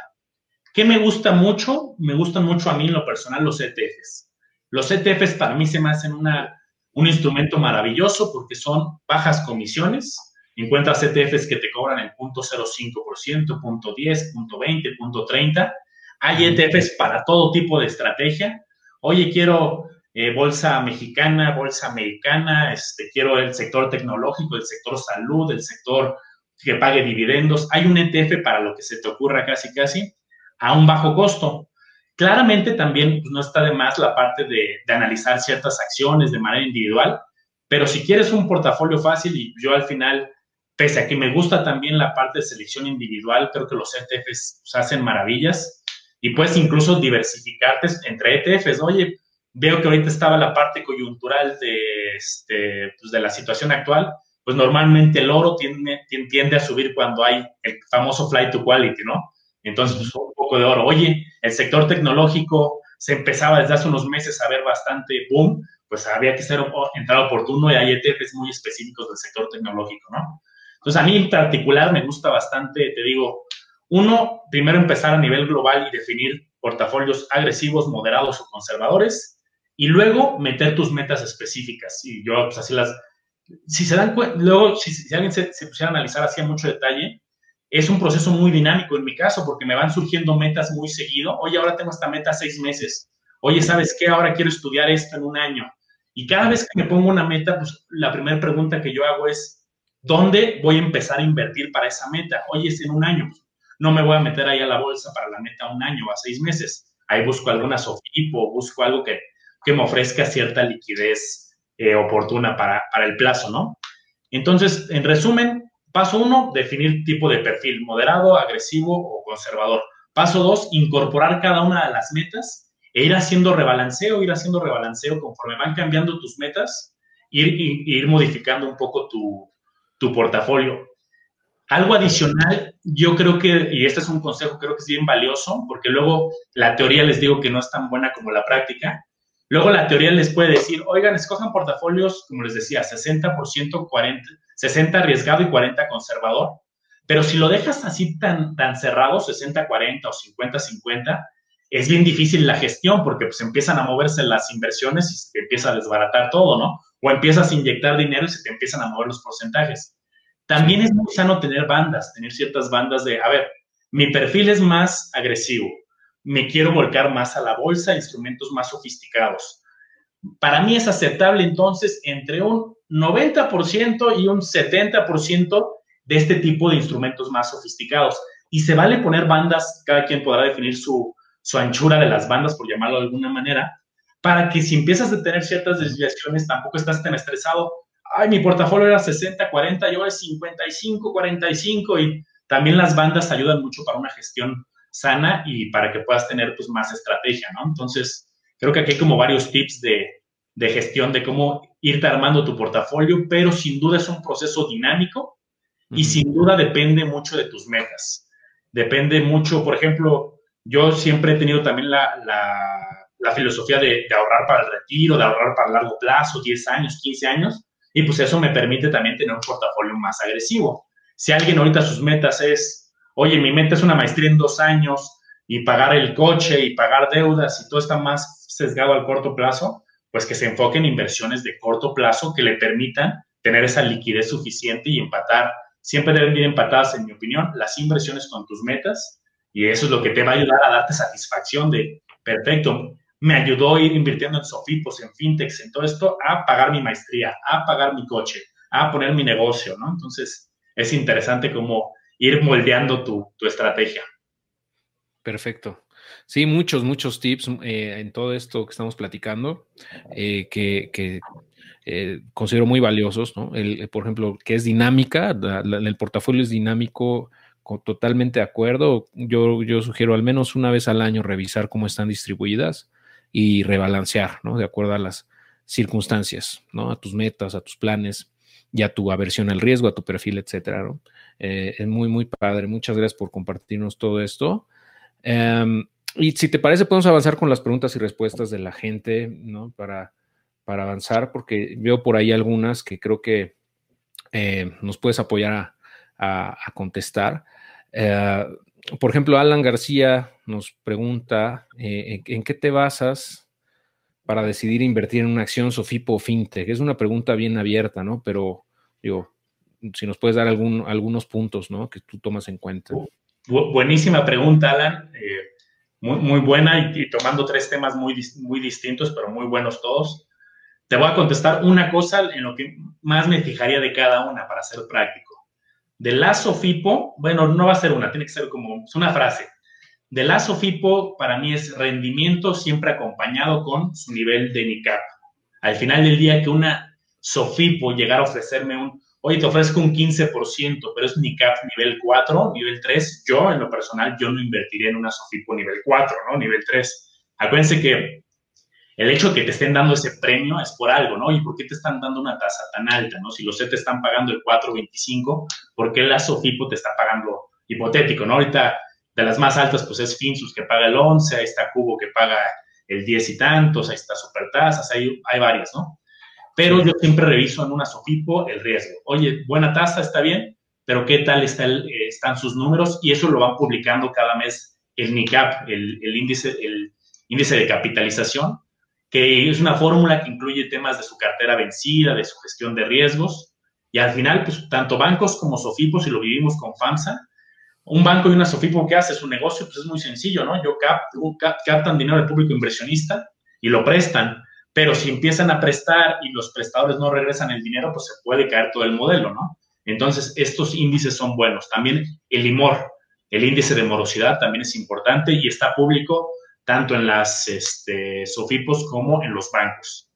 ¿Qué me gusta mucho? Me gustan mucho a mí en lo personal los ETFs. Los ETFs para mí se me hacen una, un instrumento maravilloso porque son bajas comisiones, Encuentras ETFs que te cobran el 0.05%, 0.10, 0.20, 0.30. Hay ETFs para todo tipo de estrategia. Oye, quiero eh, bolsa mexicana, bolsa americana, este, quiero el sector tecnológico, el sector salud, el sector que pague dividendos. Hay un ETF para lo que se te ocurra casi, casi, a un bajo costo. Claramente también pues, no está de más la parte de, analizar ciertas acciones de manera individual, pero si quieres un portafolio fácil y yo al final pese a que me gusta también la parte de selección individual, creo que los ETFs pues, hacen maravillas y puedes incluso diversificarte entre ETFs. Oye, veo que ahorita estaba la parte coyuntural de, este, pues, de la situación actual, pues normalmente el oro tiende, tiende, a subir cuando hay el famoso flight to quality, ¿no? Entonces, pues, un poco de oro. Oye, el sector tecnológico se empezaba desde hace unos meses a ver bastante boom, pues había que ser entrar oportuno y hay ETFs muy específicos del sector tecnológico, ¿no? Entonces, a mí en particular me gusta bastante, te digo, uno, primero empezar a nivel global y definir portafolios agresivos, moderados o conservadores, y luego meter tus metas específicas. Y yo, pues así las, si se dan cuenta, luego, si, alguien se, pusiera a analizar así a mucho detalle, es un proceso muy dinámico en mi caso, porque me van surgiendo metas muy seguido. Oye, ahora tengo esta meta seis meses. Oye, ¿sabes qué? Ahora quiero estudiar esto en un año. Y cada vez que me pongo una meta, pues la primera pregunta que yo hago es, ¿dónde voy a empezar a invertir para esa meta? Oye, es en un año. No me voy a meter ahí a la bolsa para la meta un año o a seis meses. Ahí busco alguna SOFIPO, busco algo que, que me ofrezca cierta liquidez eh, oportuna para, para el plazo, ¿no? Entonces, en resumen, paso uno, definir tipo de perfil, moderado, agresivo o conservador. Paso dos, incorporar cada una de las metas e ir haciendo rebalanceo, ir haciendo rebalanceo conforme van cambiando tus metas, ir, ir, modificando un poco tu, tu portafolio. Algo adicional, yo creo que, y este es un consejo, creo que es bien valioso, porque luego la teoría les digo que no es tan buena como la práctica, Luego la teoría les puede decir, oigan, escojan portafolios, como les decía, 60%, 40, 60 arriesgado y 40 conservador. Pero si lo dejas así tan, tan cerrado, 60-40 o 50-50, es bien difícil la gestión porque pues empiezan a moverse las inversiones y se te empieza a desbaratar todo, ¿no? O empiezas a inyectar dinero y se te empiezan a mover los porcentajes. También es muy sano tener bandas, tener ciertas bandas de, a ver, mi perfil es más agresivo, me quiero volcar más a la bolsa, instrumentos más sofisticados. Para mí es aceptable entonces entre un 90% y un 70% de este tipo de instrumentos más sofisticados. Y se vale poner bandas, cada quien podrá definir su, su anchura de las bandas, por llamarlo de alguna manera, para que si empiezas a tener ciertas desviaciones tampoco estás tan estresado. Ay, mi portafolio era 60, 40 y ahora es 55, 45 y también las bandas ayudan mucho para una gestión sana y para que puedas tener pues más estrategia, ¿no? Entonces, creo que aquí hay como varios tips de, de gestión de cómo irte armando tu portafolio, pero sin duda es un proceso dinámico y sin duda depende mucho de tus metas. Depende mucho, por ejemplo, yo siempre he tenido también la, la, filosofía de, de, ahorrar para el retiro, de ahorrar para largo plazo, 10 años, 15 años, y pues eso me permite también tener un portafolio más agresivo. Si alguien ahorita sus metas es oye, mi mente es una maestría en dos años y pagar el coche y pagar deudas y todo está más sesgado al corto plazo, pues que se enfoque en inversiones de corto plazo que le permitan tener esa liquidez suficiente y empatar. Siempre deben ir empatadas, en mi opinión, las inversiones con tus metas y eso es lo que te va a ayudar a darte satisfacción de, perfecto, me ayudó a ir invirtiendo en Sofipos, en fintechs, en todo esto, a pagar mi maestría, a pagar mi coche, a poner mi negocio, ¿no? Entonces, es interesante cómo ir moldeando tu, estrategia. Perfecto. Sí, muchos, muchos tips eh, en todo esto que estamos platicando eh, que, eh, considero muy valiosos, ¿no? El, por ejemplo, que es dinámica, el portafolio es dinámico, totalmente de acuerdo. Yo, yo sugiero al menos una vez al año revisar cómo están distribuidas y rebalancear, ¿no? De acuerdo a las circunstancias, ¿no? A tus metas, a tus planes y a tu aversión al riesgo, a tu perfil, etcétera, ¿no? Es muy, muy padre. Muchas gracias por compartirnos todo esto. Em, y si te parece, podemos avanzar con las preguntas y respuestas de la gente, ¿no? Para, para avanzar, porque veo por ahí algunas que creo que eh, nos puedes apoyar a, contestar. Eh, por ejemplo, Alan García nos pregunta, ¿en, qué te basas para decidir invertir en una acción Sofipo o FinTech? Es una pregunta bien abierta, ¿no? Pero digo, si nos puedes dar algún, algunos puntos ¿no? que tú tomas en cuenta. buenísima pregunta, Alan. Eh, muy, muy, buena y, tomando tres temas muy, muy distintos, pero muy buenos todos. Te voy a contestar una cosa en lo que más me fijaría de cada una para ser práctico. De la FIPO, bueno, no va a ser una, tiene que ser como es una frase. De la FIPO para mí es rendimiento siempre acompañado con su nivel de NICAP. Al final del día que una SOFIPO llegara a ofrecerme un oye, te ofrezco un 15%, pero es NICAP nivel 4, nivel 3. Yo, en lo personal, yo no invertiría en una Sofipo nivel 4, ¿no? Nivel 3. Acuérdense que el hecho de que te estén dando ese premio es por algo, ¿no? ¿Y por qué te están dando una tasa tan alta, ¿no? Si los C te están pagando el 4.25, ¿por qué la Sofipo te está pagando hipotético, ¿no? Ahorita de las más altas, pues es Finsus que paga el 11, ahí está Cubo que paga el 10 y tantos, ahí está Supertasas, hay, hay varias, ¿no? Pero yo siempre reviso en una SOFIPO el riesgo. Oye, buena tasa, está bien, pero ¿qué tal está eh, están sus números? Y eso lo van publicando cada mes el NICAP, el, el, índice, el índice de capitalización, que es una fórmula que incluye temas de su cartera vencida, de su gestión de riesgos. Y al final, pues tanto bancos como SOFIPO, si lo vivimos con FAMSA, un banco y una Sofipo, ¿qué hace? Su negocio pues es muy sencillo, ¿no? Yo captan dinero del público inversionista y lo prestan, pero si empiezan a prestar y los prestadores no regresan el dinero, pues se puede caer todo el modelo, ¿no? Entonces, estos índices son buenos. También el IMOR, el índice de morosidad, también es importante y está público tanto en las este, Sofipos como en los bancos.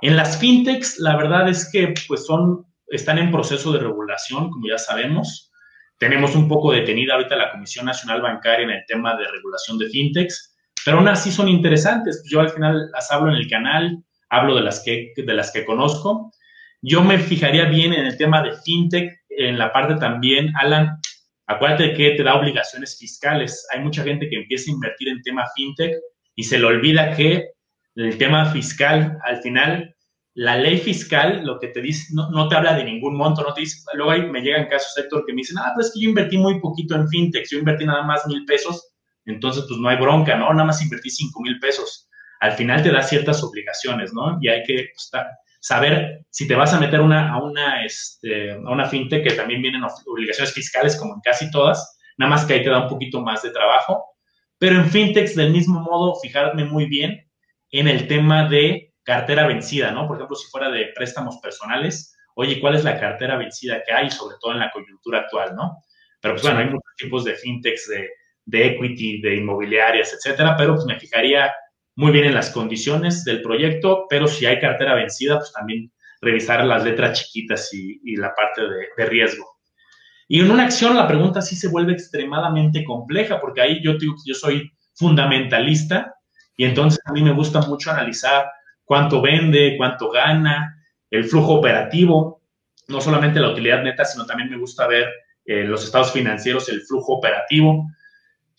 En las fintechs, la verdad es que pues son, están en proceso de regulación, como ya sabemos. Tenemos un poco detenida ahorita la Comisión Nacional Bancaria en el tema de regulación de fintechs, pero aún así son interesantes. Yo al final las hablo en el canal, hablo de las que, de las que conozco. Yo me fijaría bien en el tema de fintech, en la parte también, Alan, acuérdate que te da obligaciones fiscales. Hay mucha gente que empieza a invertir en tema fintech y se le olvida que el tema fiscal, al final, la ley fiscal, lo que te dice, no, te habla de ningún monto, no te dice, luego ahí me llegan casos, Héctor, que me dicen, ah, pues es que yo invertí muy poquito en fintech, yo invertí nada más mil pesos, entonces pues no hay bronca, ¿no? Nada más invertí cinco mil pesos. Al final te da ciertas obligaciones, ¿no? Y hay que pues, saber si te vas a meter una, a, una, este, a una fintech que también vienen obligaciones fiscales, como en casi todas, nada más que ahí te da un poquito más de trabajo. Pero en fintechs, del mismo modo, fijarme muy bien en el tema de cartera vencida, ¿no? Por ejemplo, si fuera de préstamos personales, oye, ¿cuál es la cartera vencida que hay, sobre todo en la coyuntura actual, ¿no? Pero pues bueno, hay muchos tipos de fintechs, de, de equity, de inmobiliarias, etcétera, pero pues me fijaría muy bien en las condiciones del proyecto, pero si hay cartera vencida, pues también revisar las letras chiquitas y, la parte de, riesgo. Y en una acción la pregunta sí se vuelve extremadamente compleja, porque ahí yo digo que soy fundamentalista y entonces a mí me gusta mucho analizar cuánto vende, cuánto gana, el flujo operativo, no solamente la utilidad neta, sino también me gusta ver eh, los estados financieros, el flujo operativo.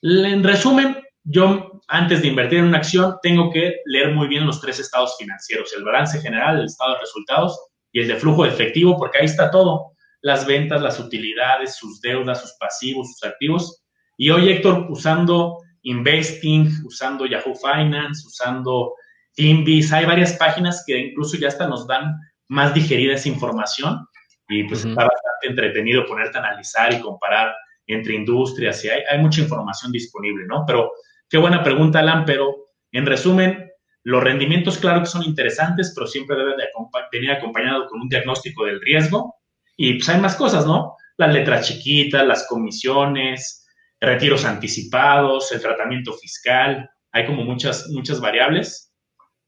En resumen, yo antes de invertir en una acción tengo que leer muy bien los tres estados financieros, el balance general, el estado de resultados y el de flujo de efectivo, porque ahí está todo, las ventas, las utilidades, sus deudas, sus pasivos, sus activos. Y hoy, Héctor, usando Investing, usando Yahoo Finance, usando Finbis, hay varias páginas que incluso ya hasta nos dan más digerida esa información. Y pues está bastante entretenido ponerte a analizar y comparar entre industrias y hay, mucha información disponible, ¿no? Pero qué buena pregunta, Alan, pero en resumen, los rendimientos claro que son interesantes, pero siempre deben de venir acompañado con un diagnóstico del riesgo y pues hay más cosas, ¿no? Las letras chiquitas, las comisiones, retiros anticipados, el tratamiento fiscal, hay como muchas, muchas variables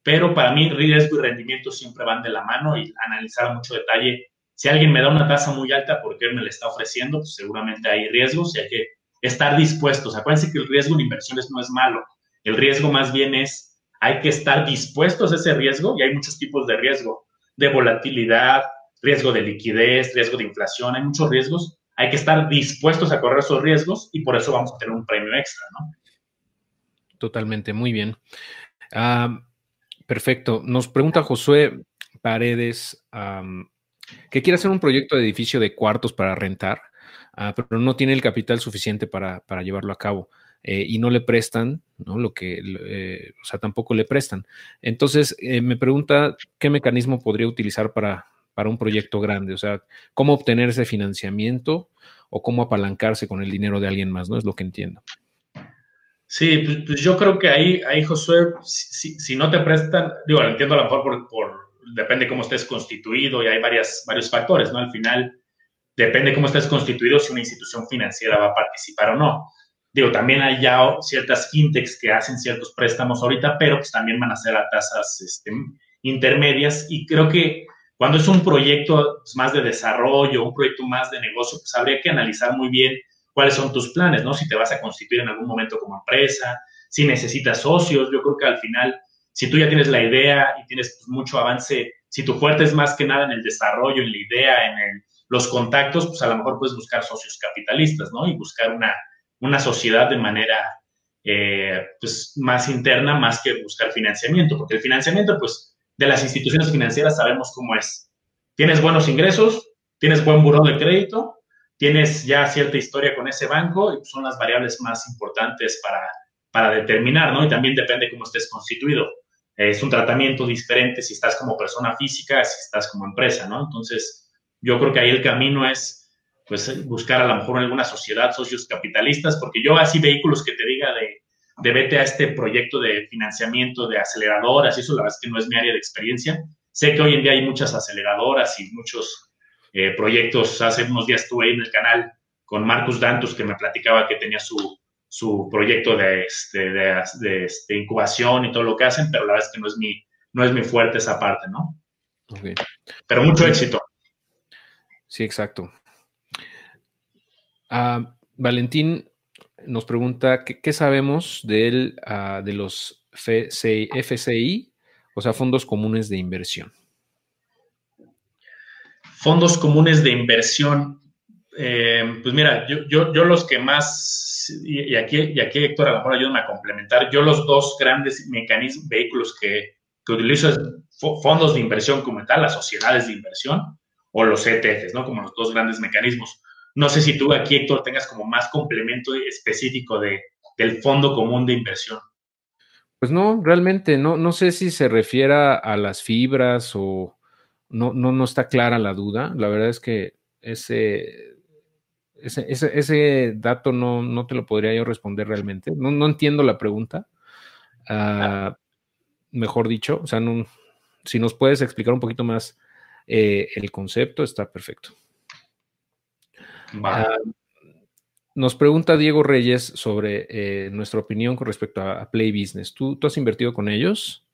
pero para mí riesgo y rendimiento siempre van de la mano y analizar a mucho detalle. Si alguien me da una tasa muy alta porque él me la está ofreciendo, pues seguramente hay riesgos y hay que estar dispuestos. Acuérdense que el riesgo en inversiones no es malo. El riesgo más bien es, hay que estar dispuestos a ese riesgo y hay muchos tipos de riesgo, de volatilidad, riesgo de liquidez, riesgo de inflación, hay muchos riesgos. Hay que estar dispuestos a correr esos riesgos y por eso vamos a tener un premio extra, ¿no? Totalmente, muy bien. Ah, Perfecto. Nos pregunta Josué Paredes que quiere hacer un proyecto de edificio de cuartos para rentar, ah, pero no tiene el capital suficiente para, llevarlo a cabo. Eh, y no le prestan, ¿no? Lo que, eh, o sea, tampoco le prestan. Entonces, eh, me pregunta qué mecanismo podría utilizar para, para un proyecto grande, o sea, cómo obtener ese financiamiento o cómo apalancarse con el dinero de alguien más, ¿no? Es lo que entiendo. Sí, pues, pues, yo creo que ahí, ahí Josué, si, no te prestan, digo, entiendo a lo mejor por, por, depende cómo estés constituido y hay varias, varios factores, ¿no? Al final, depende cómo estés constituido si una institución financiera va a participar o no. Digo, también hay ya ciertas fintechs que hacen ciertos préstamos ahorita, pero pues también van a ser a tasas este, intermedias y creo que cuando es un proyecto pues, más de desarrollo, un proyecto más de negocio, pues habría que analizar muy bien cuáles son tus planes, ¿no? Si te vas a constituir en algún momento como empresa, si necesitas socios, yo creo que al final, si tú ya tienes la idea y tienes pues, mucho avance, si tu fuerte es más que nada en el desarrollo, en la idea, en los contactos, pues a lo mejor puedes buscar socios capitalistas, ¿no? Y buscar una, una sociedad de manera eh, pues, más interna, más que buscar financiamiento, porque el financiamiento, pues, de las instituciones financieras sabemos cómo es. Tienes buenos ingresos, tienes buen buró de crédito, tienes ya cierta historia con ese banco y son las variables más importantes para, para determinar, ¿no? Y también depende cómo estés constituido. Es un tratamiento diferente si estás como persona física, si estás como empresa, ¿no? Entonces, yo creo que ahí el camino es pues buscar a lo mejor alguna sociedad, socios capitalistas, porque yo así vehículos que te diga de, de vete a este proyecto de financiamiento de aceleradoras, eso la verdad es que no es mi área de experiencia. Sé que hoy en día hay muchas aceleradoras y muchos eh, proyectos. Hace unos días estuve ahí en el canal con Marcus Dantus que me platicaba que tenía su, su proyecto de, este, de, este, incubación y todo lo que hacen, pero la verdad es que no es mi, no es mi fuerte esa parte, ¿no? Pero mucho éxito. Sí, exacto. Ah, Valentín nos pregunta, ¿qué, sabemos de, ah, de los FCI, o sea, fondos comunes de inversión? Fondos comunes de inversión. Eh, pues mira, yo, yo, yo, los que más, y, aquí, y aquí Héctor a lo mejor ayúdame a complementar, yo los dos grandes mecanismos, vehículos que, que utilizo es fondos de inversión como tal, las sociedades de inversión o los ETFs, ¿no? Como los dos grandes mecanismos. No sé si tú aquí, Héctor, tengas como más complemento específico de, del fondo común de inversión. Pues no, realmente no, no sé si se refiera a las fibras o no, no, no está clara la duda. La verdad es que ese, ese, ese, dato no, no, te lo podría yo responder realmente. No, no entiendo la pregunta. Ah, mejor dicho, o sea, si nos puedes explicar un poquito más eh, el concepto, está perfecto. Ah, nos pregunta Diego Reyes sobre eh, nuestra opinión con respecto a, Play Business. ¿Tú, ¿Tú, has invertido con ellos?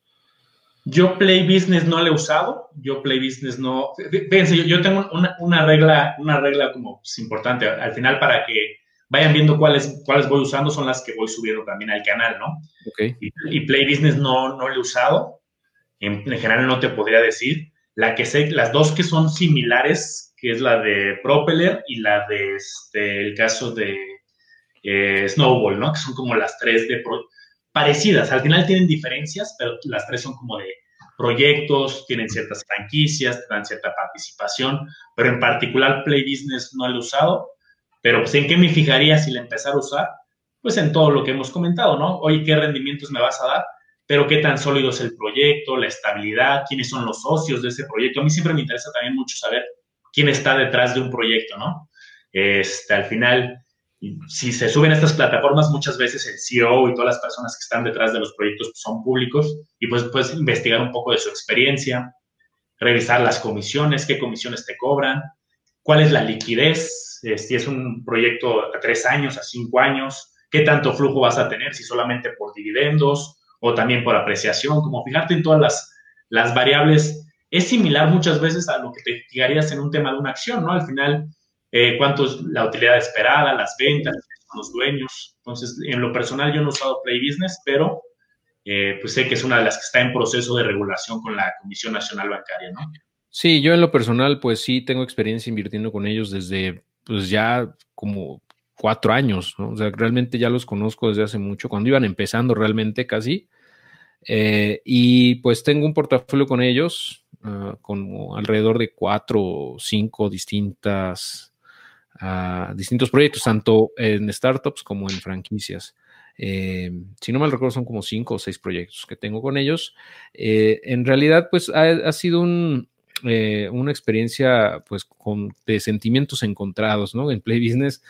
Yo Play Business no lo he usado. Yo Play Business no. Fíjense, yo, tengo una, regla, una regla como pues, importante. Al final, para que vayan viendo cuáles, cuáles voy usando, son las que voy subiendo también al canal, ¿no? Okay. Y, Play Business no, no lo he usado. En, en, general no te podría decir. La que sé, las dos que son similares que es la de Propeller y la de este, el caso de eh, Snowball, ¿no? Que son como las tres de parecidas. Al final tienen diferencias, pero las tres son como de proyectos, tienen ciertas franquicias, dan cierta participación, pero en particular Play Business no lo he usado. Pero pues, ¿en qué me fijaría si la empezara a usar? Pues en todo lo que hemos comentado, ¿no? Oye, ¿qué rendimientos me vas a dar? Pero qué tan sólido es el proyecto, la estabilidad, quiénes son los socios de ese proyecto. A mí siempre me interesa también mucho saber quién está detrás de un proyecto, ¿no? Este, al final, si se suben a estas plataformas, muchas veces el CEO y todas las personas que están detrás de los proyectos pues, son públicos y pues puedes investigar un poco de su experiencia, revisar las comisiones, qué comisiones te cobran, cuál es la liquidez, eh, si es un proyecto a tres años, a cinco años, qué tanto flujo vas a tener, si solamente por dividendos o también por apreciación, como fijarte en todas las, las variables es similar muchas veces a lo que te fijarías en un tema de una acción, ¿no? Al final, eh, cuánto es la utilidad esperada, las ventas, los dueños. Entonces, en lo personal yo no he usado Play Business, pero eh, pues sé que es una de las que está en proceso de regulación con la Comisión Nacional Bancaria, ¿no? Sí, yo en lo personal, pues sí tengo experiencia invirtiendo con ellos desde, pues ya como cuatro años, ¿no? O sea, realmente ya los conozco desde hace mucho, cuando iban empezando realmente casi. Eh, y pues tengo un portafolio con ellos, Ah, con alrededor de cuatro o cinco distintas, uh, distintos proyectos, tanto en startups como en franquicias. Eh, si no mal recuerdo, son como cinco o seis proyectos que tengo con ellos. Eh, en realidad, pues ha, sido un, eh, una experiencia pues con, de sentimientos encontrados, ¿no? En Play Business,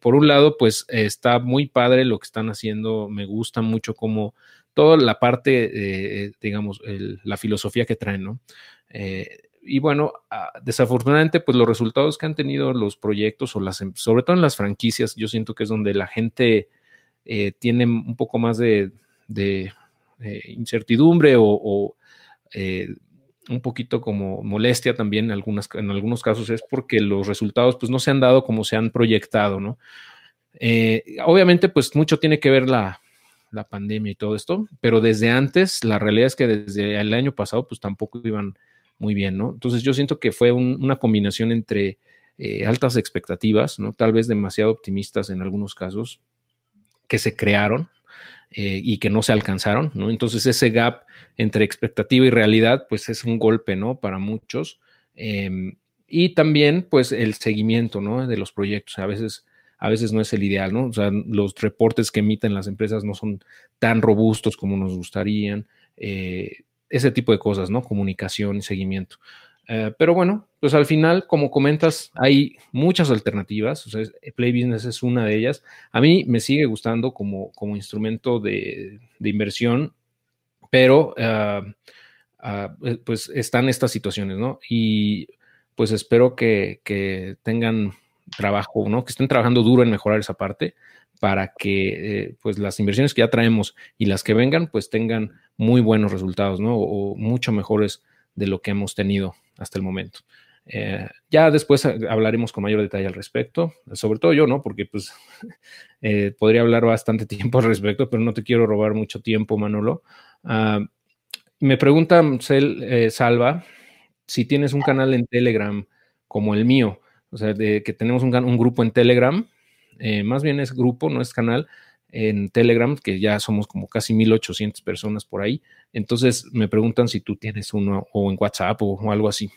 por un lado, pues está muy padre lo que están haciendo, me gusta mucho cómo toda la parte, digamos, la filosofía que traen, ¿no? Eh, y bueno, ah, desafortunadamente, pues los resultados que han tenido los proyectos o las, em, sobre todo en las franquicias, yo siento que es donde la gente eh, tiene un poco más de, incertidumbre o, un poquito como molestia también en, algunas, en algunos casos es porque los resultados pues no se han dado como se han proyectado, ¿no? obviamente, pues mucho tiene que ver la, la pandemia y todo esto, pero desde antes, la realidad es que desde el año pasado, pues tampoco iban muy bien, ¿no? Entonces yo siento que fue una combinación entre eh, altas expectativas, ¿no? Tal vez demasiado optimistas en algunos casos, que se crearon eh, y que no se alcanzaron, ¿no? Entonces ese gap entre expectativa y realidad, pues es un golpe, ¿no? Para muchos. Em, y también, pues, el seguimiento, ¿no? De los proyectos. A veces a veces no es el ideal, ¿no? O sea, los reportes que emiten las empresas no son tan robustos como nos gustarían, eh, ese tipo de cosas, ¿no? Comunicación y seguimiento. Eh, pero bueno, pues al final, como comentas, hay muchas alternativas. O Play Business es una de ellas. A mí me sigue gustando como, como instrumento de, inversión, pero ah, ah, pues están estas situaciones, ¿no? Y pues espero que, que, tengan trabajo, ¿no? Que estén trabajando duro en mejorar esa parte para que eh, pues las inversiones que ya traemos y las que vengan pues tengan muy buenos resultados, ¿no? O, mucho mejores de lo que hemos tenido hasta el momento. Eh, ya después hablaremos con mayor detalle al respecto, sobre todo yo, ¿no? Porque pues eh, podría hablar bastante tiempo al respecto, pero no te quiero robar mucho tiempo, Manolo. Ah, me pregunta Salva si tienes un canal en Telegram como el mío, o sea, de que tenemos un, un grupo en Telegram eh, más bien es grupo, no es canal, en Telegram, que ya somos como casi 1800 personas por ahí. Entonces me preguntan si tú tienes uno o en WhatsApp o, algo así.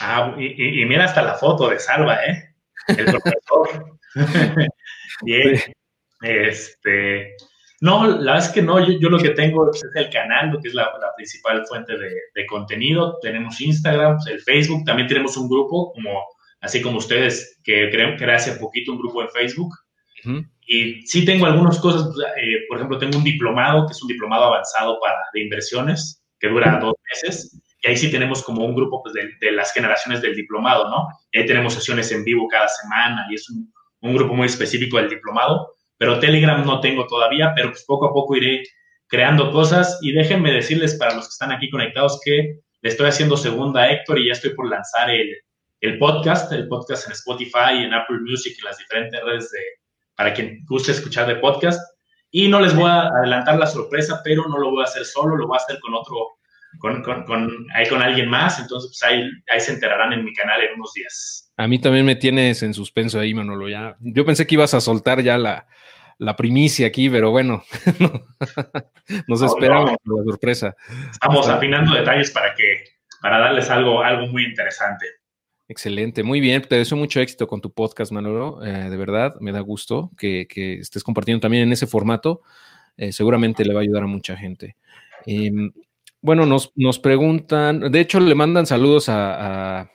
Ah, y, mira hasta la foto de Salva, ¿eh? El profesor. Bien. Este. No, la verdad es que no, yo, lo que tengo es el canal, lo que es la, principal fuente de, contenido. Tenemos Instagram, el Facebook, también tenemos un grupo como así como ustedes, que creo que era hace poquito un grupo en Facebook. Y sí tengo algunas cosas, eh, por ejemplo, tengo un diplomado, que es un diplomado avanzado para, de inversiones, que dura dos meses. Y ahí sí tenemos como un grupo pues, de, las generaciones del diplomado, ¿no? Y ahí tenemos sesiones en vivo cada semana y es un, un, grupo muy específico del diplomado. Pero Telegram no tengo todavía, pero pues poco a poco iré creando cosas. Y déjenme decirles para los que están aquí conectados que le estoy haciendo segunda a Héctor y ya estoy por lanzar el, el podcast, el podcast en Spotify, en Apple Music y las diferentes redes de, para quien guste escuchar de podcast. Y no les voy a adelantar la sorpresa, pero no lo voy a hacer solo, lo voy a hacer con otro, con, con, con, ahí con alguien más. Entonces, pues ahí, ahí se enterarán en mi canal en unos días. A mí también me tienes en suspenso ahí, Manolo. Ya, yo pensé que ibas a soltar ya la, la primicia aquí, pero bueno, nos esperamos la sorpresa. Estamos afinando detalles para que, para darles algo, algo muy interesante. Excelente, muy bien. Te deseo mucho éxito con tu podcast, Manolo. Eh, de verdad, me da gusto que, estés compartiendo también en ese formato. Eh, seguramente le va a ayudar a mucha gente. Em, bueno, nos, nos, preguntan, de hecho, le mandan saludos a,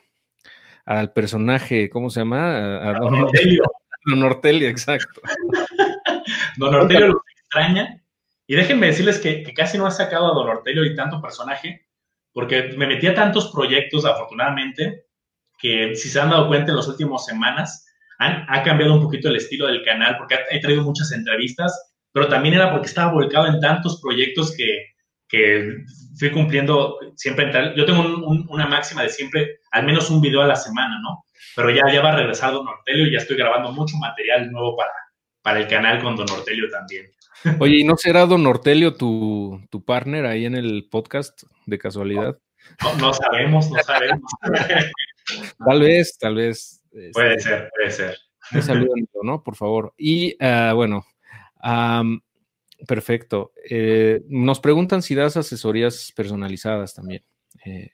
al personaje, ¿cómo se llama? A, Don Ortelio. Don Ortelio, exacto. Don Ortelio lo extraña. Y déjenme decirles que, que, casi no ha sacado a Don Ortelio y tanto personaje, porque me metí a tantos proyectos, afortunadamente, que si se han dado cuenta en las últimas semanas, han, ha cambiado un poquito el estilo del canal porque he traído muchas entrevistas, pero también era porque estaba volcado en tantos proyectos que, que fui cumpliendo siempre. Yo tengo una máxima de siempre, al menos un video a la semana, ¿no? Pero ya, ya va a regresar Don Ortelio y ya estoy grabando mucho material nuevo para, para el canal con Don Ortelio también. Oye, ¿y no será Don Ortelio tu, tu partner ahí en el podcast de casualidad? No, no sabemos, no sabemos. Tal vez, tal vez. Puede este, ser, puede ser. Un saludo, ¿no? Por favor. Y ah, bueno, perfecto. Eh, nos preguntan si das asesorías personalizadas también. Eh,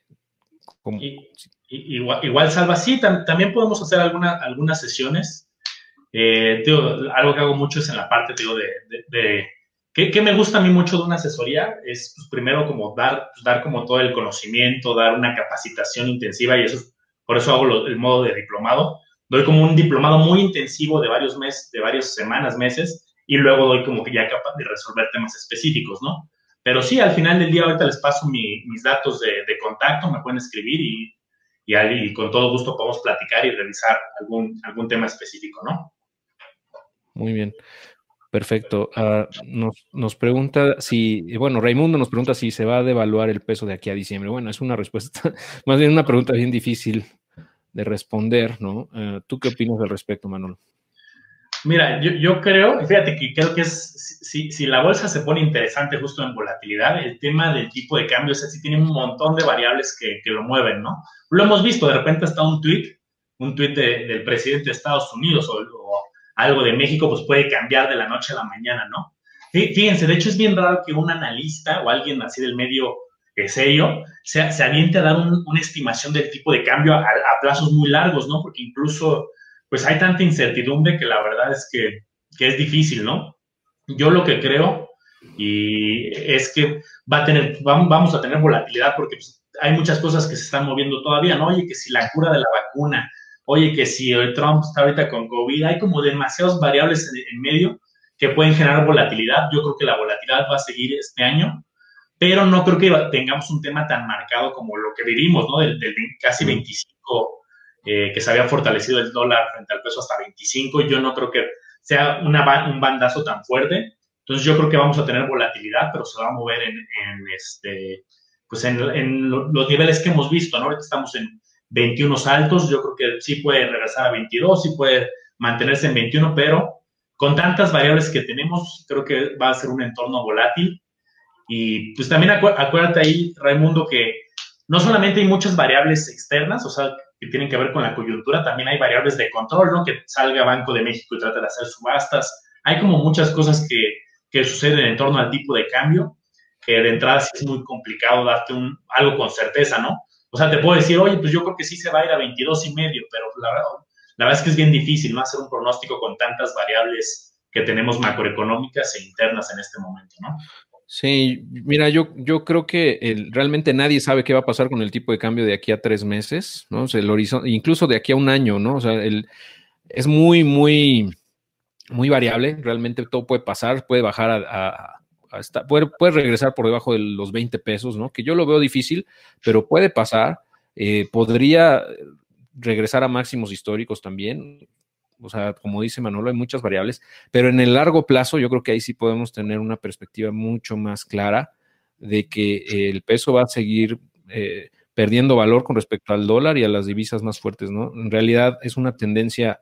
igual, Salva, sí, también podemos hacer alguna, algunas sesiones. Eh, algo que hago mucho es en la parte de, de, ¿qué, me gusta a mí mucho de una asesoría? Es pues, primero como dar, dar como todo el conocimiento, dar una capacitación intensiva y eso es por eso hago el modo de diplomado. Doy como un diplomado muy intensivo de varios meses, de varias semanas, meses, y luego doy como que ya capaz de resolver temas específicos, ¿no? Pero sí, al final del día ahorita les paso mis datos de, contacto, me pueden escribir y, y, con todo gusto podemos platicar y revisar algún, algún tema específico, ¿no? Muy bien. Perfecto. Ah, nos, nos, pregunta si, bueno, Raimundo nos pregunta si se va a devaluar el peso de aquí a diciembre. Bueno, es una respuesta, más bien una pregunta bien difícil de responder, ¿no? Ah, ¿Tú qué opinas al respecto, Manolo? Mira, yo, yo, creo, fíjate que creo que es, si, si, la bolsa se pone interesante justo en volatilidad, el tema del tipo de cambio, o sea, tiene un montón de variables que, que lo mueven, ¿no? Lo hemos visto, de repente está un tweet, un tweet del presidente de Estados Unidos o algo de México, pues puede cambiar de la noche a la mañana, ¿no? Fíjense, de hecho es bien raro que un analista o alguien así del medio serio se, se aviente a dar una estimación del tipo de cambio a, plazos muy largos, ¿no? Porque incluso, pues hay tanta incertidumbre que la verdad es que, que es difícil, ¿no? Yo lo que creo y es que va a tener, vamos a tener volatilidad porque pues, hay muchas cosas que se están moviendo todavía, ¿no? Oye, que si la cura de la vacuna, oye, que si Trump está ahorita con COVID, hay como demasiadas variables en, medio que pueden generar volatilidad. Yo creo que la volatilidad va a seguir este año, pero no creo que tengamos un tema tan marcado como lo que vivimos, ¿no? Del, casi 25 eh, que se había fortalecido el dólar frente al peso hasta 25. Yo no creo que sea una, un bandazo tan fuerte. Entonces yo creo que vamos a tener volatilidad, pero se va a mover en, en este, pues en, en, los niveles que hemos visto, ¿no? Ahorita estamos en 21 altos, yo creo que sí puede regresar a 22, sí puede mantenerse en 21, pero con tantas variables que tenemos, creo que va a ser un entorno volátil. Y pues también acuérdate ahí, Raimundo, que no solamente hay muchas variables externas, o sea, que tienen que ver con la coyuntura, también hay variables de control, ¿no? Que salga Banco de México y trate de hacer subastas. Hay como muchas cosas que, que suceden en torno al tipo de cambio, que de entrada sí es muy complicado darte un, algo con certeza, ¿no? O sea, te puedo decir, oye, pues yo creo que sí se va a ir a 22 y medio, pero la verdad, la verdad es que es bien difícil, ¿no? Hacer un pronóstico con tantas variables que tenemos macroeconómicas e internas en este momento, ¿no? Sí, mira, yo, yo creo que realmente nadie sabe qué va a pasar con el tipo de cambio de aquí a tres meses, ¿no? O sea, el horizonte, incluso de aquí a un año, ¿no? O sea, el, es muy, muy, muy variable, realmente todo puede pasar, puede bajar a, puede, regresar por debajo de los 20 pesos, ¿no? Que yo lo veo difícil, pero puede pasar, eh, podría regresar a máximos históricos también, o sea, como dice Manolo, hay muchas variables, pero en el largo plazo yo creo que ahí sí podemos tener una perspectiva mucho más clara de que el peso va a seguir eh, perdiendo valor con respecto al dólar y a las divisas más fuertes, ¿no? En realidad es una tendencia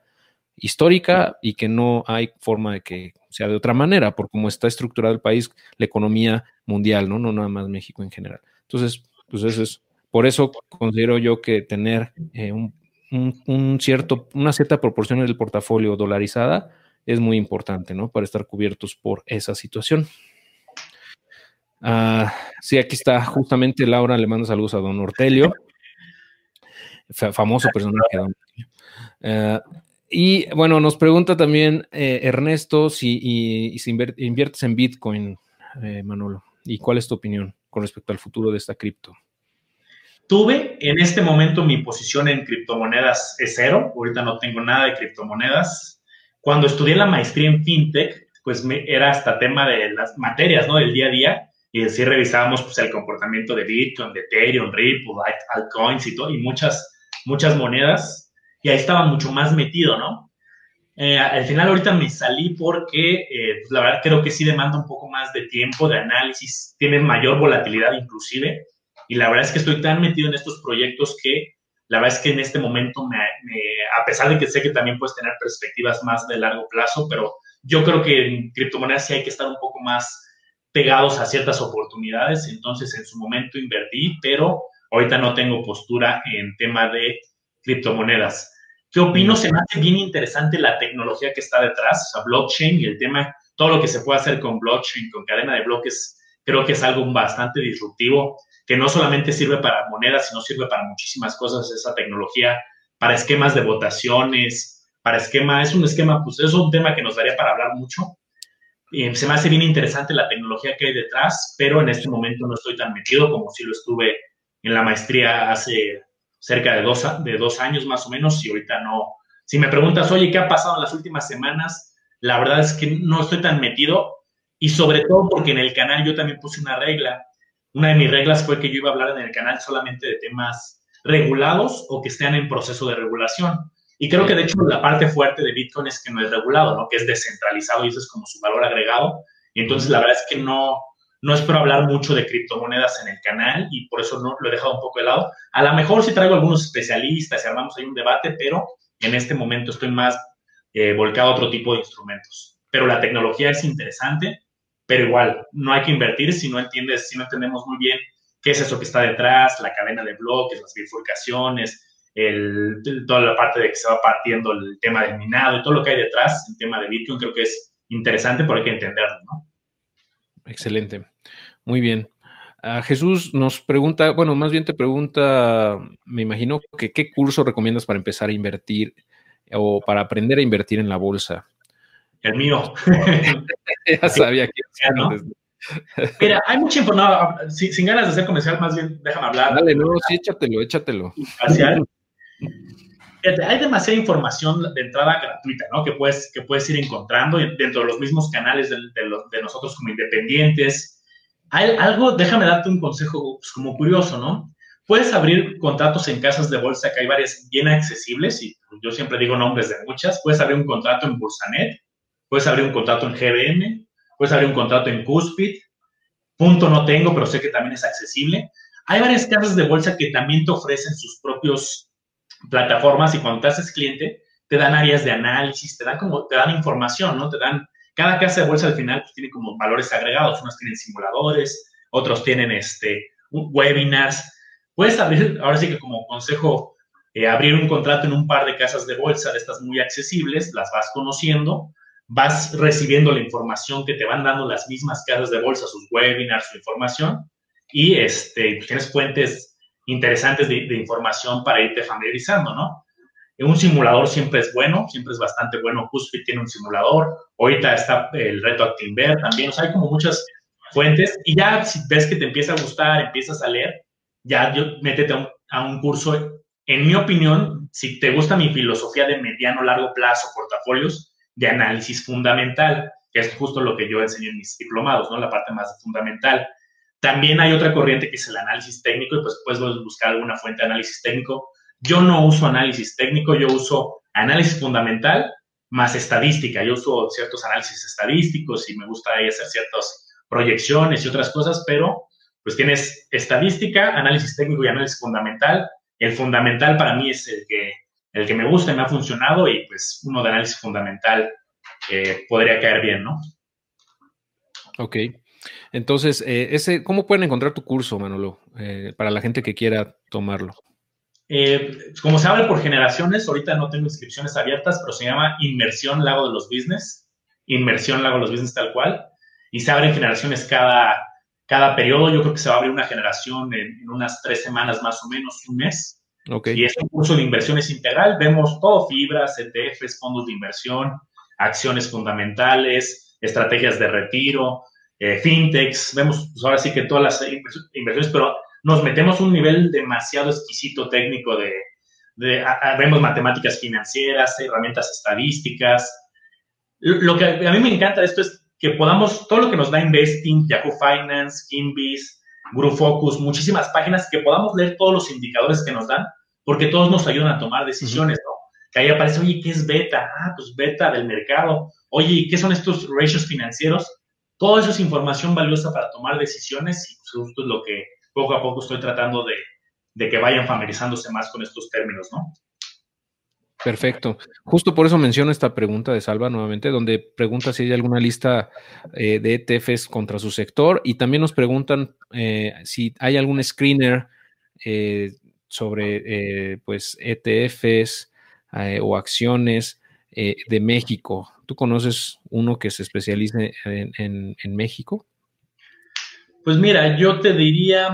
histórica y que no hay forma de que sea de otra manera, por cómo está estructurado el país, la economía mundial, ¿no? No nada más México en general. Entonces, pues eso es, por eso considero yo que tener eh, un un, cierto, una cierta proporción del portafolio dolarizada es muy importante, ¿no? Para estar cubiertos por esa situación. Ah, sí, aquí está justamente Laura, le mando saludos a don Ortelio, famoso personaje. Don ah, y bueno, nos pregunta también eh, Ernesto si, inviertes en Bitcoin, eh, Manolo, y cuál es tu opinión con respecto al futuro de esta cripto. Tuve en este momento mi posición en criptomonedas es cero, ahorita no tengo nada de criptomonedas. Cuando estudié la maestría en fintech, pues me, era hasta tema de las materias, ¿no? Del día a día, y así revisábamos pues el comportamiento de Bitcoin, de Ethereum, Ripple, altcoins y todo, y muchas, muchas monedas, y ahí estaba mucho más metido, ¿no? Eh, al final ahorita me salí porque eh, pues, la verdad creo que sí demanda un poco más de tiempo, de análisis, tiene mayor volatilidad inclusive, y la verdad es que estoy tan metido en estos proyectos que la verdad es que en este momento, me, a pesar de que sé que también puedes tener perspectivas más de largo plazo, pero yo creo que en criptomonedas sí hay que estar un poco más pegados a ciertas oportunidades. Entonces, en su momento invertí, pero ahorita no tengo postura en tema de criptomonedas. ¿Qué opino? Se me hace bien interesante la tecnología que está detrás, o sea, blockchain y el tema, todo lo que se puede hacer con blockchain, con cadena de bloques, creo que es algo bastante disruptivo que no solamente sirve para monedas, sino sirve para muchísimas cosas esa tecnología, para esquemas de votaciones, para esquema, es un esquema, pues es un tema que nos daría para hablar mucho. Y se me hace bien interesante la tecnología que hay detrás, pero en este momento no estoy tan metido como si lo estuve en la maestría hace cerca de dos, de dos años más o menos y ahorita no. Si me preguntas, oye, ¿qué ha pasado en las últimas semanas? La verdad es que no estoy tan metido y sobre todo porque en el canal yo también puse una regla una de mis reglas fue que yo iba a hablar en el canal solamente de temas regulados o que estén en proceso de regulación. Y creo que de hecho la parte fuerte de Bitcoin es que no es regulado, ¿no? que es descentralizado y eso es como su valor agregado. Y entonces la verdad es que no, no espero hablar mucho de criptomonedas en el canal y por eso no lo he dejado un poco de lado. A lo mejor sí traigo algunos especialistas y armamos ahí un debate, pero en este momento estoy más eh, volcado a otro tipo de instrumentos. Pero la tecnología es interesante pero igual, no hay que invertir si no entiendes, si no entendemos muy bien qué es eso que está detrás, la cadena de bloques, las bifurcaciones, el, toda la parte de que se va partiendo el tema del minado y todo lo que hay detrás, el tema de Bitcoin, creo que es interesante, pero hay que entenderlo, ¿no? Excelente. Muy bien. Jesús nos pregunta, bueno, más bien te pregunta, me imagino que qué curso recomiendas para empezar a invertir o para aprender a invertir en la bolsa el mío. ya sabía que ¿no? Mira, hay mucha información, sin, ganas de ser comercial, más bien déjame hablar. Dale, no, sí, échatelo, échatelo. Hay demasiada información de entrada gratuita, ¿no? Que puedes, que puedes ir encontrando dentro de los mismos canales de, de, nosotros como independientes. Hay algo, déjame darte un consejo pues, como curioso, ¿no? Puedes abrir contratos en casas de bolsa, que hay varias bien accesibles, y yo siempre digo nombres de muchas. Puedes abrir un contrato en Bursanet, puedes abrir un contrato en GBM, puedes abrir un contrato en Cuspid. Punto no tengo, pero sé que también es accesible. Hay varias casas de bolsa que también te ofrecen sus propios plataformas y cuando te haces cliente, te dan áreas de análisis, te dan como, te dan información, ¿no? Te dan, cada casa de bolsa al final pues, tiene como valores agregados, unos tienen simuladores, otros tienen este, webinars. Puedes abrir, ahora sí que como consejo, eh, abrir un contrato en un par de casas de bolsa de estas muy accesibles, las vas conociendo, vas recibiendo la información que te van dando las mismas casas de bolsa, sus webinars, su información, y este, pues, tienes fuentes interesantes de, información para irte familiarizando, ¿no? Un simulador siempre es bueno, siempre es bastante bueno. Cuspid tiene un simulador, ahorita está el reto Actinver también, o sea, hay como muchas fuentes y ya si ves que te empieza a gustar, empiezas a leer, ya yo, métete a un, curso. En mi opinión, si te gusta mi filosofía de mediano, largo plazo, portafolios, de análisis fundamental, que es justo lo que yo enseño en mis diplomados, ¿no? La parte más fundamental. También hay otra corriente que es el análisis técnico y pues puedes buscar alguna fuente de análisis técnico. Yo no uso análisis técnico, yo uso análisis fundamental más estadística. Yo uso ciertos análisis estadísticos y me gusta ahí hacer ciertas proyecciones y otras cosas, pero pues tienes estadística, análisis técnico y análisis fundamental. El fundamental para mí es el que, el que me gusta y me ha funcionado y pues uno de análisis fundamental eh, podría caer bien, ¿no? Ok. Entonces, eh, ese, ¿cómo pueden encontrar tu curso, Manolo, eh, para la gente que quiera tomarlo? Eh, como se abre por generaciones, ahorita no tengo inscripciones abiertas, pero se llama Inmersión Lago de los Business, Inmersión Lago de los Business tal cual, y se abren generaciones cada, cada periodo. Yo creo que se va a abrir una generación en, unas tres semanas más o menos, un mes. Okay. Y es un curso de inversiones integral. Vemos todo, fibras, ETFs, fondos de inversión, acciones fundamentales, estrategias de retiro, eh, fintechs, vemos pues, ahora sí que todas las inversiones, pero nos metemos a un nivel demasiado exquisito técnico de, vemos matemáticas financieras, herramientas estadísticas. Lo que a mí me encanta de esto es que podamos, todo lo que nos da Investing, Yahoo Finance, Kinbis, Group Focus, muchísimas páginas, que podamos leer todos los indicadores que nos dan, porque todos nos ayudan a tomar decisiones, ¿no? Que ahí aparece, oye, ¿qué es beta? Ah, pues beta del mercado. Oye, ¿qué son estos ratios financieros? Todo eso es información valiosa para tomar decisiones y pues, justo es lo que poco a poco estoy tratando de, que vayan familiarizándose más con estos términos, ¿no? Perfecto. Justo por eso menciono esta pregunta de Salva nuevamente, donde pregunta si hay alguna lista eh, de ETFs contra su sector y también nos preguntan eh, si hay algún screener eh, sobre pues ETFs o acciones de México. ¿Tú conoces uno que se especialice en, México? Pues mira, yo te diría,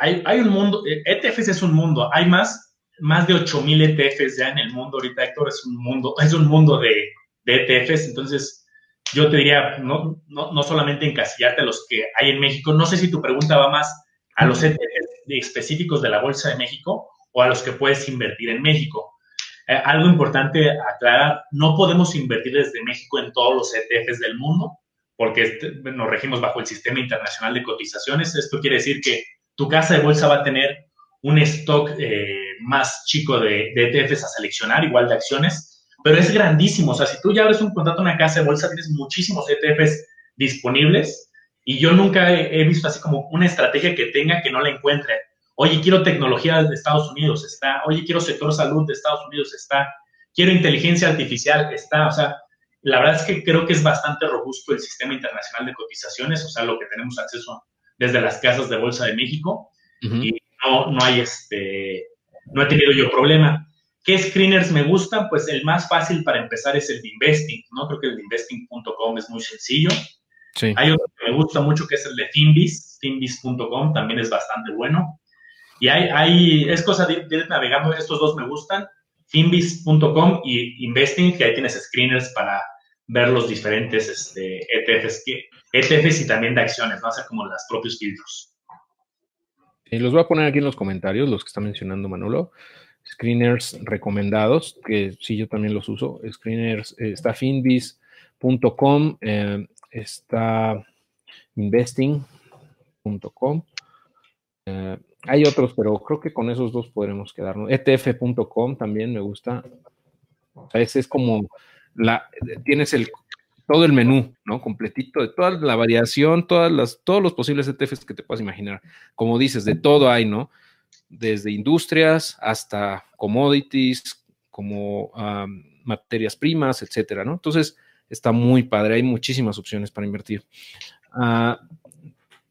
hay, un mundo, ETFs es un mundo, hay más, más de 8000 ETFs ya en el mundo ahorita, Héctor, es un mundo, es un mundo de, ETFs, entonces yo te diría, no, no, solamente encasillarte a los que hay en México, no sé si tu pregunta va más a los ETFs específicos de la Bolsa de México o a los que puedes invertir en México. Eh, algo importante aclarar, no podemos invertir desde México en todos los ETFs del mundo, porque nos regimos bajo el sistema internacional de cotizaciones. Esto quiere decir que tu casa de bolsa va a tener un stock eh, más chico de, ETFs a seleccionar, igual de acciones, pero es grandísimo. O sea, si tú ya abres un contrato en una casa de bolsa, tienes muchísimos ETFs disponibles y yo nunca he visto así como una estrategia que tenga que no la encuentre. Oye, quiero tecnología de Estados Unidos, está. Oye, quiero sector salud de Estados Unidos, está. Quiero inteligencia artificial, está. O sea, la verdad es que creo que es bastante robusto el sistema internacional de cotizaciones, o sea, lo que tenemos acceso desde las casas de bolsa de México. Y no, no hay este, no he tenido yo problema. ¿Qué screeners me gustan? Pues el más fácil para empezar es el de Investing, ¿no? Creo que el de investing.com es muy sencillo. Sí. Hay otro que me gusta mucho que es el de Finbis, finbis.com también es bastante bueno. Y hay, hay es cosa de, ir navegando, estos dos me gustan, finbis.com y Investing, que ahí tienes screeners para, ver los diferentes este, ETFs, que, ETFs y también de acciones, ¿no? Hacer como los propios filtros. Y los voy a poner aquí en los comentarios, los que está mencionando Manolo. Screeners recomendados, que sí, yo también los uso. Screeners, eh, está finbis.com, eh, está investing.com. hay otros, pero creo que con esos dos podremos quedarnos. ETF.com también me gusta. Ese es como la, tienes el todo el menú, ¿no? Completito de toda la variación, todas las, todos los posibles ETFs que te puedas imaginar. Como dices, de todo hay, ¿no? Desde industrias hasta commodities, como materias primas, etcétera, ¿no? Entonces, está muy padre, hay muchísimas opciones para invertir. Ah,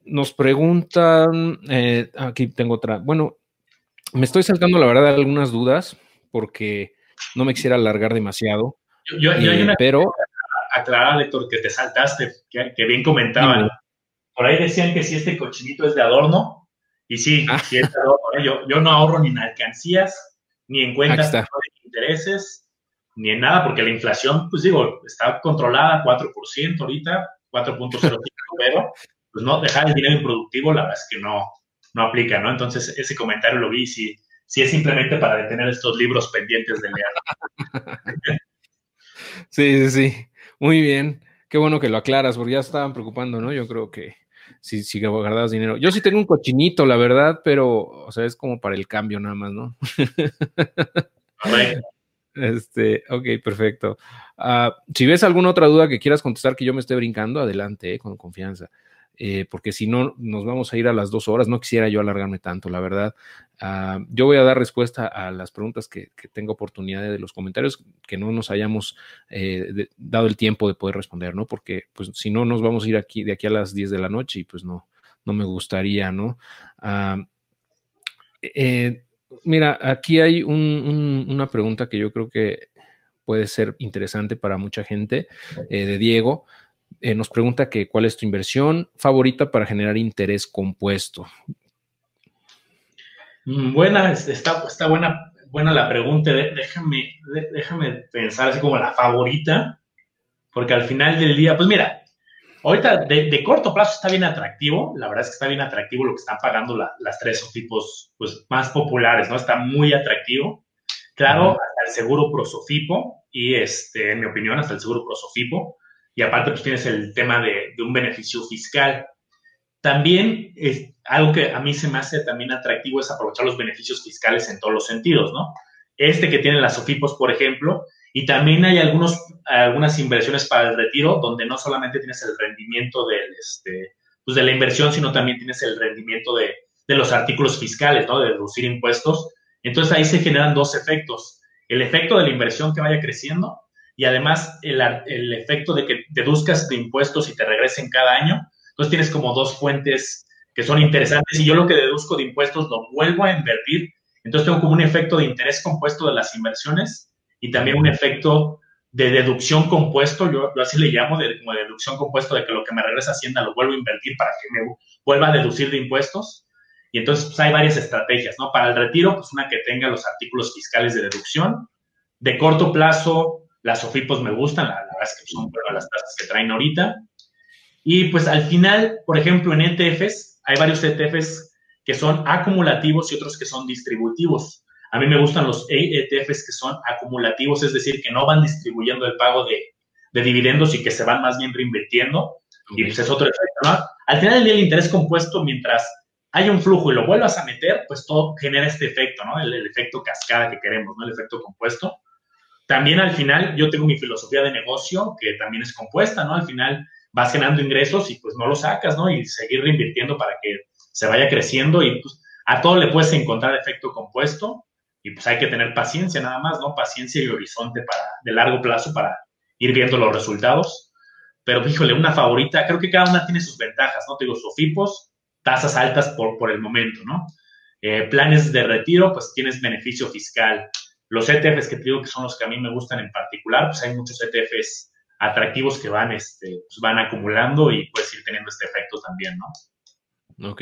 nos preguntan, eh, aquí tengo otra, bueno, me estoy saltando la verdad algunas dudas porque no me quisiera alargar demasiado. Yo, hay eh, una pero aclarar, Héctor, que te saltaste, que, bien comentaban. Por ahí decían que si este cochinito es de adorno, y sí, ah. es de adorno. ¿eh? Yo, yo, no ahorro ni en alcancías, ni en cuentas de intereses, ni en nada, porque la inflación, pues digo, está controlada 4% ahorita, 4.05, pero pues no, dejar el dinero improductivo, la verdad es que no, no aplica, ¿no? Entonces, ese comentario lo vi, si, si es simplemente para detener estos libros pendientes de leer. sí, sí, sí. Muy bien. Qué bueno que lo aclaras, porque ya estaban preocupando, ¿no? Yo creo que si, si guardabas dinero. Yo sí tengo un cochinito, la verdad, pero, o sea, es como para el cambio nada más, ¿no? Este, ok, perfecto. Ah, si ves alguna otra duda que quieras contestar que yo me esté brincando, adelante, eh, con confianza. Eh, porque si no, nos vamos a ir a las dos horas. No quisiera yo alargarme tanto, la verdad. Ah, yo voy a dar respuesta a las preguntas que, tengo oportunidad de los comentarios, que no nos hayamos eh, dado el tiempo de poder responder, ¿no? Porque pues si no, nos vamos a ir aquí de aquí a las 10 de la noche y pues no, no me gustaría, ¿no? Ah, eh, mira, aquí hay una pregunta que yo creo que puede ser interesante para mucha gente, de Diego. Eh, nos pregunta que cuál es tu inversión favorita para generar interés compuesto. Mm, buena, está, está buena, buena la pregunta. Déjame, déjame pensar así como la favorita, porque al final del día, pues mira, ahorita de, corto plazo está bien atractivo, la verdad es que está bien atractivo lo que están pagando las tres tipos pues, más populares, ¿no? Está muy atractivo. Claro, hasta el seguro prosofipo y, este, en mi opinión, hasta el seguro prosofipo y aparte pues tienes el tema de, un beneficio fiscal. También es algo que a mí se me hace también atractivo es aprovechar los beneficios fiscales en todos los sentidos, ¿no? Este que tienen las SOFIPOS, por ejemplo, y también hay algunos, algunas inversiones para el retiro donde no solamente tienes el rendimiento del, este, pues de la inversión, sino también tienes el rendimiento de, de los artículos fiscales, ¿no? De reducir impuestos. Entonces ahí se generan dos efectos. El efecto de la inversión que vaya creciendo y además el, el, efecto de que deduzcas de impuestos y te regresen cada año. Entonces tienes como dos fuentes que son interesantes y yo lo que deduzco de impuestos lo vuelvo a invertir. Entonces tengo como un efecto de interés compuesto de las inversiones y también un efecto de deducción compuesto, yo, así le llamo, de, como deducción compuesto de que lo que me regresa Hacienda lo vuelvo a invertir para que me vuelva a deducir de impuestos. Y entonces pues, hay varias estrategias, ¿no? Para el retiro, pues una que tenga los artículos fiscales de deducción. De corto plazo, las SOFIPOS me gustan, la, verdad es que son las tasas que traen ahorita. Y pues al final, por ejemplo, en ETFs, hay varios ETFs que son acumulativos y otros que son distributivos. A mí me gustan los ETFs que son acumulativos, es decir, que no van distribuyendo el pago de, de dividendos y que se van más bien reinvirtiendo. Y pues es otro efecto, ¿no? Al final del día, el interés compuesto, mientras hay un flujo y lo vuelvas a meter, pues todo genera este efecto, ¿no? El efecto cascada que queremos, ¿no? El efecto compuesto. También al final yo tengo mi filosofía de negocio que también es compuesta, ¿no? Al final vas generando ingresos y pues no lo sacas, ¿no? Y seguir reinvirtiendo para que se vaya creciendo y pues a todo le puedes encontrar efecto compuesto y pues hay que tener paciencia nada más, ¿no? Paciencia y horizonte para de largo plazo para ir viendo los resultados. Pero híjole, una favorita, creo que cada una tiene sus ventajas, ¿no? Te digo, sofipos, tasas altas por, por el momento, ¿no? Eh, planes de retiro, pues tienes beneficio fiscal. Los ETFs que te digo que son los que a mí me gustan en particular, pues hay muchos ETFs atractivos que van, este, pues van acumulando y puedes ir teniendo este efecto también, ¿no? Ok.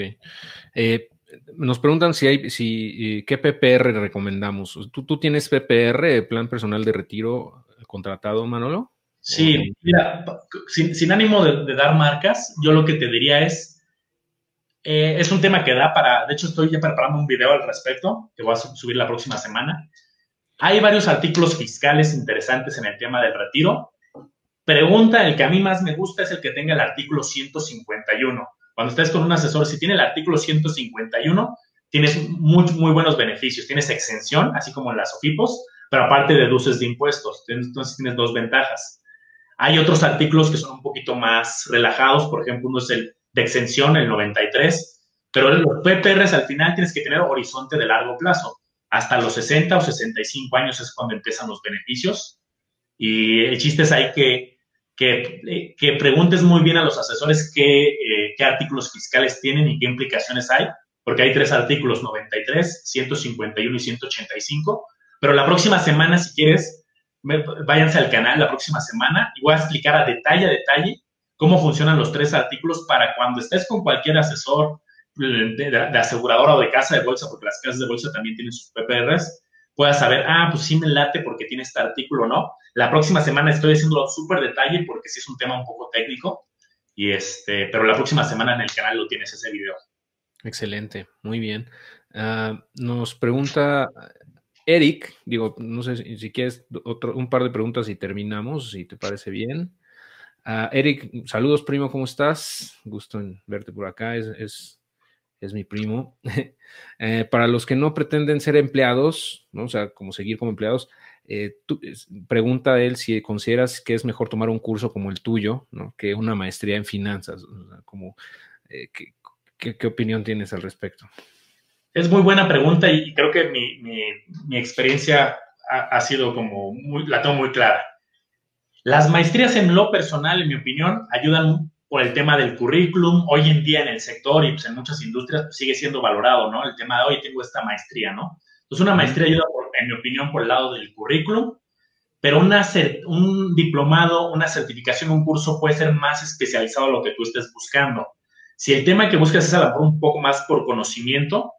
Eh, nos preguntan si hay, si, eh, qué PPR recomendamos. ¿Tú, ¿Tú tienes PPR, plan personal de retiro contratado, Manolo? Sí, mira, sin, ánimo de, dar marcas, yo lo que te diría es, eh, es un tema que da para, de hecho estoy ya preparando un video al respecto, que voy a subir la próxima semana. Hay varios artículos fiscales interesantes en el tema del retiro. Pregunta, el que a mí más me gusta es el que tenga el artículo 151. Cuando estés con un asesor, si tiene el artículo 151, tienes muy, muy buenos beneficios. Tienes exención, así como en las OFIPOS, pero aparte deduces de impuestos. Entonces tienes dos ventajas. Hay otros artículos que son un poquito más relajados, por ejemplo, uno es el de exención, el 93, pero los PPRs al final tienes que tener horizonte de largo plazo. Hasta los 60 o 65 años es cuando empiezan los beneficios. Y el chiste es ahí que, que, que preguntes muy bien a los asesores qué, eh, qué artículos fiscales tienen y qué implicaciones hay, porque hay tres artículos, 93, 151 y 185 pero la próxima semana, si quieres, váyanse al canal la próxima semana y voy a explicar a detalle a detalle cómo funcionan los tres artículos para cuando estés con cualquier asesor de, aseguradora o de casa de bolsa, porque las casas de bolsa también tienen sus PPRs, puedas saber, ah, pues sí me late porque tiene este artículo no. La próxima semana estoy haciendo súper detalle porque sí es un tema un poco técnico, y este, pero la próxima semana en el canal lo tienes ese video. Excelente, muy bien. Ah, nos pregunta Eric, digo, no sé si, quieres otro, un par de preguntas y terminamos, si te parece bien. Ah, Eric, saludos primo, ¿cómo estás? Gusto en verte por acá, es, es, mi primo. Eh, para los que no pretenden ser empleados, ¿no? o sea, como seguir como empleados, eh, pregunta a él si consideras que es mejor tomar un curso como el tuyo, ¿no? que una maestría en finanzas. como, eh, ¿qué opinión tienes al respecto? Es muy buena pregunta y creo que mi, mi, experiencia ha, sido como muy, la tengo muy clara. Las maestrías en lo personal, en mi opinión, ayudan por el tema del currículum. Hoy en día en el sector y pues, en muchas industrias pues, sigue siendo valorado, ¿no? El tema de hoy tengo esta maestría, ¿no? Entonces una maestría ayuda, en mi opinión, por el lado del currículum, pero una, un diplomado, una certificación, un curso puede ser más especializado a lo que tú estés buscando. Si el tema que buscas es a lo mejor un poco más por conocimiento,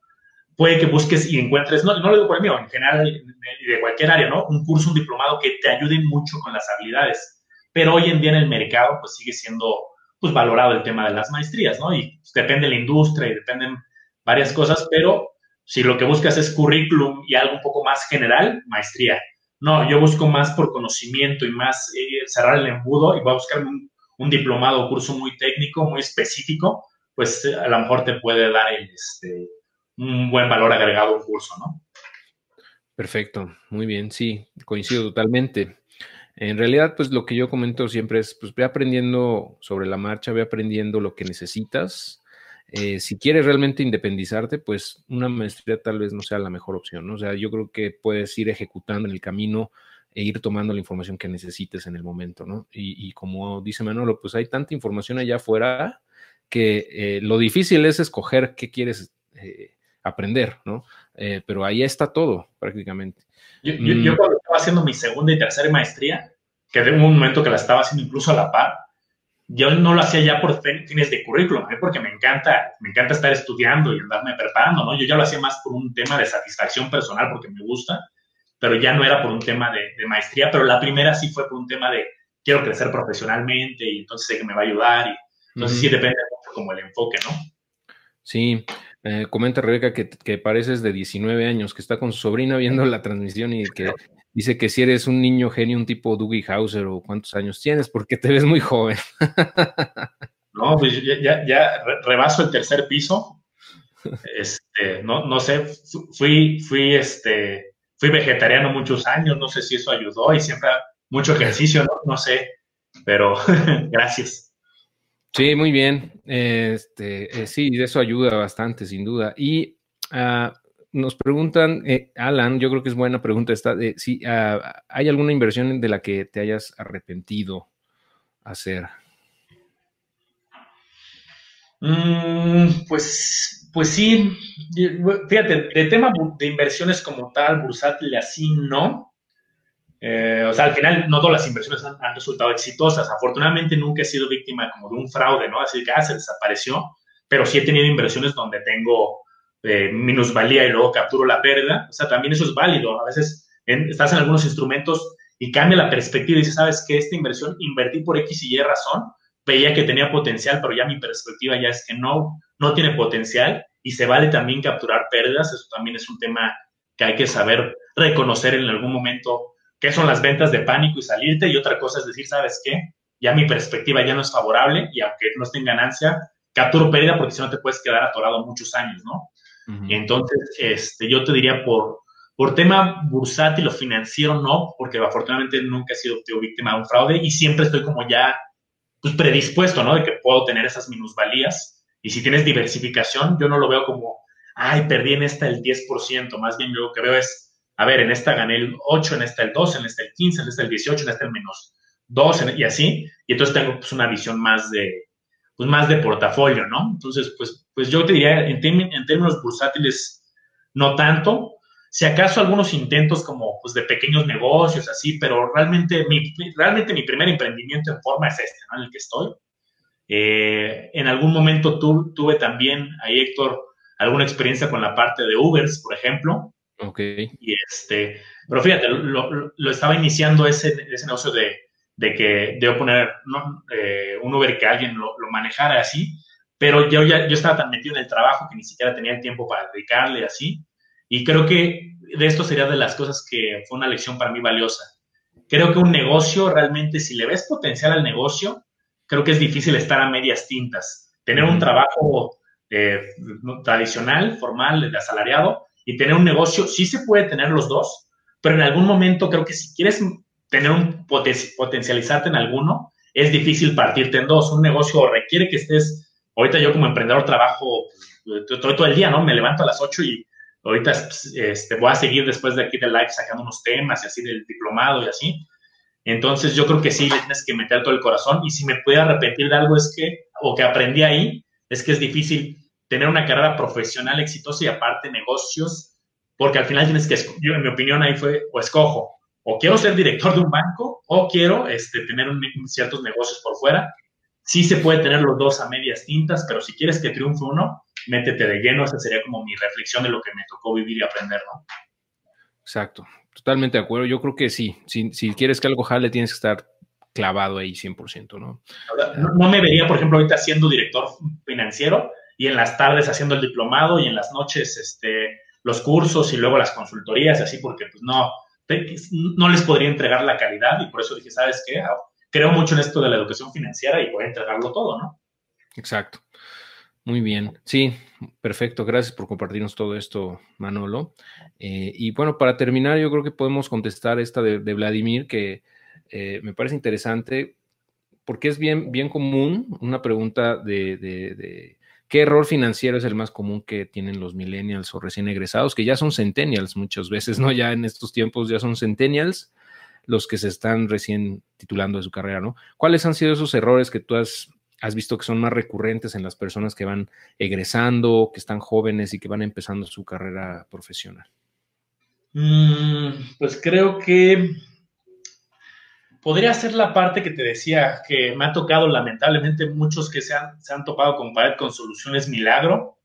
puede que busques y encuentres, no, no lo digo por el mío, en general de, cualquier área, ¿no? Un curso, un diplomado que te ayude mucho con las habilidades. Pero hoy en día en el mercado, pues sigue siendo, pues valorado el tema de las maestrías, ¿no? Y depende de la industria y dependen varias cosas, pero si lo que buscas es currículum y algo un poco más general, maestría. No, yo busco más por conocimiento y más eh, cerrar el embudo y voy a buscar un, un diplomado o curso muy técnico, muy específico, pues a lo mejor te puede dar el, este, un buen valor agregado al curso, ¿no? Perfecto, muy bien, sí, coincido totalmente. En realidad, pues lo que yo comento siempre es, pues ve aprendiendo sobre la marcha, ve aprendiendo lo que necesitas. Eh, si quieres realmente independizarte, pues una maestría tal vez no sea la mejor opción, ¿no? O sea, yo creo que puedes ir ejecutando en el camino e ir tomando la información que necesites en el momento, ¿no? Y, como dice Manolo, pues hay tanta información allá afuera que eh, lo difícil es escoger qué quieres eh, aprender, ¿no? Pero ahí está todo prácticamente. Yo, mm. cuando estaba haciendo mi segunda y tercera maestría, que de un momento que la estaba haciendo incluso a la par, yo no lo hacía ya por fines de currículum, ¿eh? porque me encanta, me encanta estar estudiando y andarme preparando, ¿no? Yo ya lo hacía más por un tema de satisfacción personal, porque me gusta, pero ya no era por un tema de, maestría, pero la primera sí fue por un tema de quiero crecer profesionalmente y entonces sé que me va a ayudar y entonces sí depende como el enfoque, ¿no? Sí, eh, comenta Rebeca que, pareces de 19 años, que está con su sobrina viendo la transmisión y que dice que si eres un niño genio, un tipo Dougie Hauser o cuántos años tienes, porque te ves muy joven. no, pues ya, ya, rebaso el tercer piso. Este, no, no sé, fui, fui, este, fui vegetariano muchos años, no sé si eso ayudó y siempre mucho ejercicio, no, no sé, pero gracias. Sí, muy bien. Este, eh, sí, eso ayuda bastante, sin duda. Y ah, nos preguntan, eh, Alan, yo creo que es buena pregunta esta, de si ah, hay alguna inversión de la que te hayas arrepentido hacer. Mm, pues, pues sí, fíjate, de tema de inversiones como tal, bursátil, así no, eh, o sea, al final no todas las inversiones han, resultado exitosas. Afortunadamente nunca he sido víctima como de un fraude, ¿no? Así que, ah, se desapareció, pero sí he tenido inversiones donde tengo eh, minusvalía y luego capturo la pérdida. O sea, también eso es válido. A veces estás en algunos instrumentos y cambia la perspectiva y dice, sabes que esta inversión invertí por X y Y razón, veía que tenía potencial, pero ya mi perspectiva ya es que no, no tiene potencial y se vale también capturar pérdidas, eso también es un tema que hay que saber reconocer en algún momento qué son las ventas de pánico y salirte y otra cosa es decir, ¿sabes qué? Ya mi perspectiva ya no es favorable y aunque no esté en ganancia, capturo pérdida porque si no te puedes quedar atorado muchos años, ¿no? Entonces, este, yo te diría por, por tema bursátil o financiero, no, porque afortunadamente nunca he sido víctima de un fraude y siempre estoy como ya pues, predispuesto, ¿no? De que puedo tener esas minusvalías. Y si tienes diversificación, yo no lo veo como, ay, perdí en esta el 10%, más bien yo lo que veo es, a ver, en esta gané el 8, en esta el 12, en esta el 15, en esta el 18, en esta el menos 2, y así. Y entonces tengo pues una visión más de, pues más de portafolio, ¿no? Entonces, pues, pues yo te diría, en, en términos bursátiles, no tanto. Si acaso algunos intentos como pues, de pequeños negocios, así, pero realmente mi, realmente mi primer emprendimiento en forma es este, ¿no? En el que estoy. Eh, en algún momento tuve también, ahí Héctor, alguna experiencia con la parte de Ubers, por ejemplo. Ok. Y este, pero fíjate, lo, lo estaba iniciando ese, ese negocio de, de que debo poner eh, un Uber que alguien lo, manejara así, pero yo ya yo estaba tan metido en el trabajo que ni siquiera tenía el tiempo para dedicarle así. Y creo que de esto sería de las cosas que fue una lección para mí valiosa. Creo que un negocio realmente, si le ves potencial al negocio, creo que es difícil estar a medias tintas. Tener un trabajo eh, tradicional, formal, de asalariado, y tener un negocio, sí se puede tener los dos, pero en algún momento creo que si quieres tener un potencializarte en alguno, es difícil partirte en dos. Un negocio requiere que estés, ahorita yo como emprendedor trabajo pues, todo, el día, ¿no? Me levanto a las 8 y ahorita este, voy a seguir después de aquí de live sacando unos temas y así del diplomado y así. Entonces yo creo que sí le tienes que meter todo el corazón y si me puede arrepentir de algo es que, o que aprendí ahí, es que es difícil tener una carrera profesional exitosa y aparte negocios, porque al final tienes que, yo en mi opinión ahí fue, o escojo, o quiero ser director de un banco o quiero este, tener ciertos negocios por fuera. Sí se puede tener los dos a medias tintas, pero si quieres que triunfe uno, métete de lleno. Esa sería como mi reflexión de lo que me tocó vivir y aprender, ¿no? Exacto, totalmente de acuerdo. Yo creo que sí. Si, si quieres que algo jale, tienes que estar clavado ahí 100%, ¿no? ¿no? No me vería, por ejemplo, ahorita siendo director financiero y en las tardes haciendo el diplomado y en las noches este, los cursos y luego las consultorías, así, porque pues no, no les podría entregar la calidad y por eso dije, ¿sabes qué? Ah, creo mucho en esto de la educación financiera y voy a entregarlo todo, ¿no? Exacto. Muy bien. Sí, perfecto. Gracias por compartirnos todo esto, Manolo. Eh, y bueno, para terminar, yo creo que podemos contestar esta de, Vladimir, que eh, me parece interesante, porque es bien, bien común una pregunta de ¿Qué error financiero es el más común que tienen los millennials o recién egresados, que ya son centennials muchas veces, ¿no? Ya en estos tiempos ya son centennials los que se están recién titulando de su carrera, ¿no? ¿Cuáles han sido esos errores que tú has, visto que son más recurrentes en las personas que van egresando, que están jóvenes y que van empezando su carrera profesional? Mm, pues creo que podría ser la parte que te decía, que me ha tocado lamentablemente muchos que se han, se han topado con pared con soluciones milagro,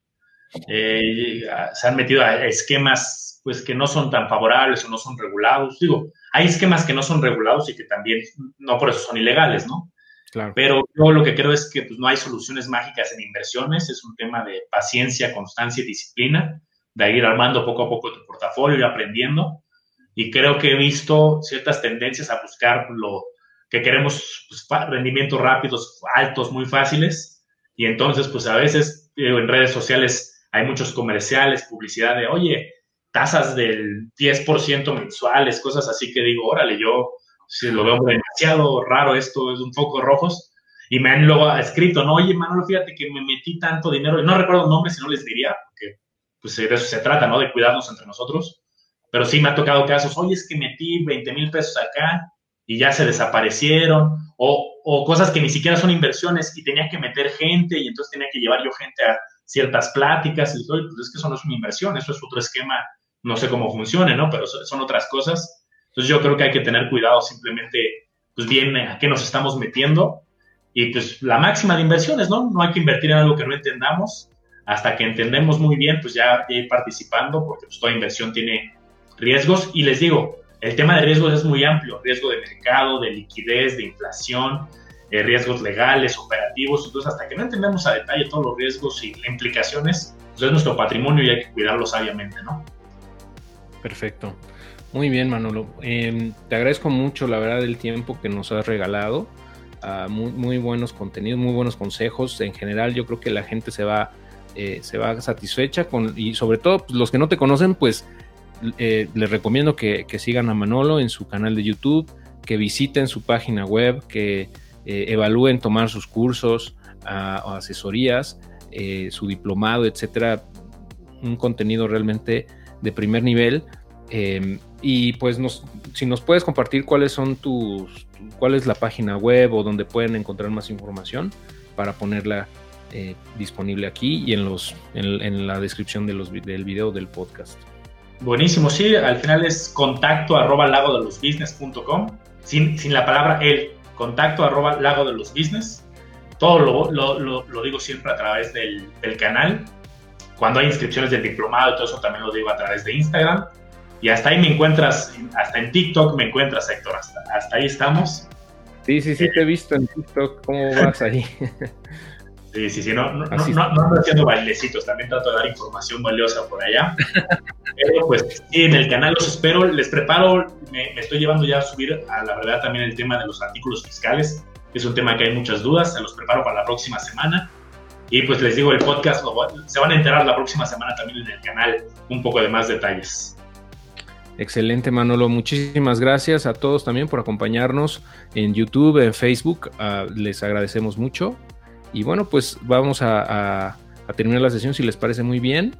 eh, se han metido a esquemas pues que no son tan favorables o no son regulados. Digo, hay esquemas que no son regulados y que también no por eso son ilegales, ¿no? Claro. Pero yo lo que creo es que pues, no hay soluciones mágicas en inversiones, es un tema de paciencia, constancia y disciplina, de ir armando poco a poco tu portafolio y aprendiendo y creo que he visto ciertas tendencias a buscar lo que queremos, pues, rendimientos rápidos, altos, muy fáciles, y entonces, pues a veces en redes sociales hay muchos comerciales, publicidad de, oye, tasas del 10% mensuales, cosas así que digo, órale, yo si lo veo demasiado raro esto, es un poco rojos, y me han luego escrito, no, oye, Manolo, fíjate que me metí tanto dinero, no recuerdo nombres, si no les diría, porque pues de eso se trata, ¿no? De cuidarnos entre nosotros, pero sí me ha tocado casos, oye, es que metí 20 mil pesos acá y ya se desaparecieron, o, o, cosas que ni siquiera son inversiones y tenía que meter gente y entonces tenía que llevar yo gente a ciertas pláticas y todo, pues es que eso no es una inversión, eso es otro esquema, no sé cómo funcione, ¿no? Pero son otras cosas. Entonces yo creo que hay que tener cuidado simplemente, pues bien, a qué nos estamos metiendo y pues la máxima de inversiones, ¿no? No hay que invertir en algo que no entendamos. Hasta que entendemos muy bien, pues ya, ir participando, porque pues toda inversión tiene riesgos. Y les digo, el tema de riesgos es muy amplio, riesgo de mercado, de liquidez, de inflación, eh, riesgos legales, operativos, entonces hasta que no entendamos a detalle todos los riesgos y implicaciones, pues es nuestro patrimonio y hay que cuidarlo sabiamente, ¿no? Perfecto. Muy bien, Manolo. Em, te agradezco mucho, la verdad, el tiempo que nos has regalado. Ah, muy, muy, buenos contenidos, muy buenos consejos. En general, yo creo que la gente se va, eh, se va satisfecha con, y sobre todo pues, los que no te conocen, pues eh, les recomiendo que, sigan a Manolo en su canal de YouTube, que visiten su página web, que eh, evalúen tomar sus cursos o asesorías, su diplomado, etcétera. Un contenido realmente de primer nivel. Em, y pues nos, si nos puedes compartir cuáles son tus, cuál es la página web o donde pueden encontrar más información para ponerla eh, disponible aquí y en, los, en, la descripción de los, del video del podcast. Buenísimo, sí, al final es contacto arroba lago de los business.com, sin, sin la palabra el, contacto arroba lago de los business. Todo lo, lo, lo, digo siempre a través del, del canal. Cuando hay inscripciones del diplomado y todo eso también lo digo a través de Instagram. Y hasta ahí me encuentras, hasta en TikTok me encuentras, Héctor. Hasta, hasta ahí estamos. Sí, sí, sí, te he visto en TikTok. ¿Cómo vas ahí? sí, sí, sí. No, no, no, no, ando haciendo bailecitos. También trato de dar información valiosa por allá. Pero pues sí, en el canal los espero. Les preparo, me, estoy llevando ya a subir a la verdad también el tema de los artículos fiscales. Es un tema que hay muchas dudas. Se los preparo para la próxima semana. Y pues les digo, el podcast se van a enterar la próxima semana también en el canal un poco de más detalles. Excelente, Manolo. Muchísimas gracias a todos también por acompañarnos en YouTube, en Facebook. Ah, les agradecemos mucho. Y bueno, pues vamos a, terminar la sesión si les parece muy bien.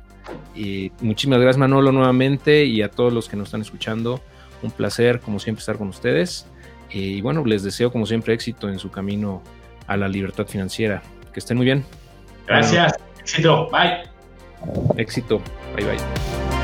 Y muchísimas gracias, Manolo, nuevamente y a todos los que nos están escuchando. Un placer, como siempre, estar con ustedes. Y bueno, les deseo, como siempre, éxito en su camino a la libertad financiera. Que estén muy bien. Gracias. Éxito. Bye. Éxito. Bye, bye.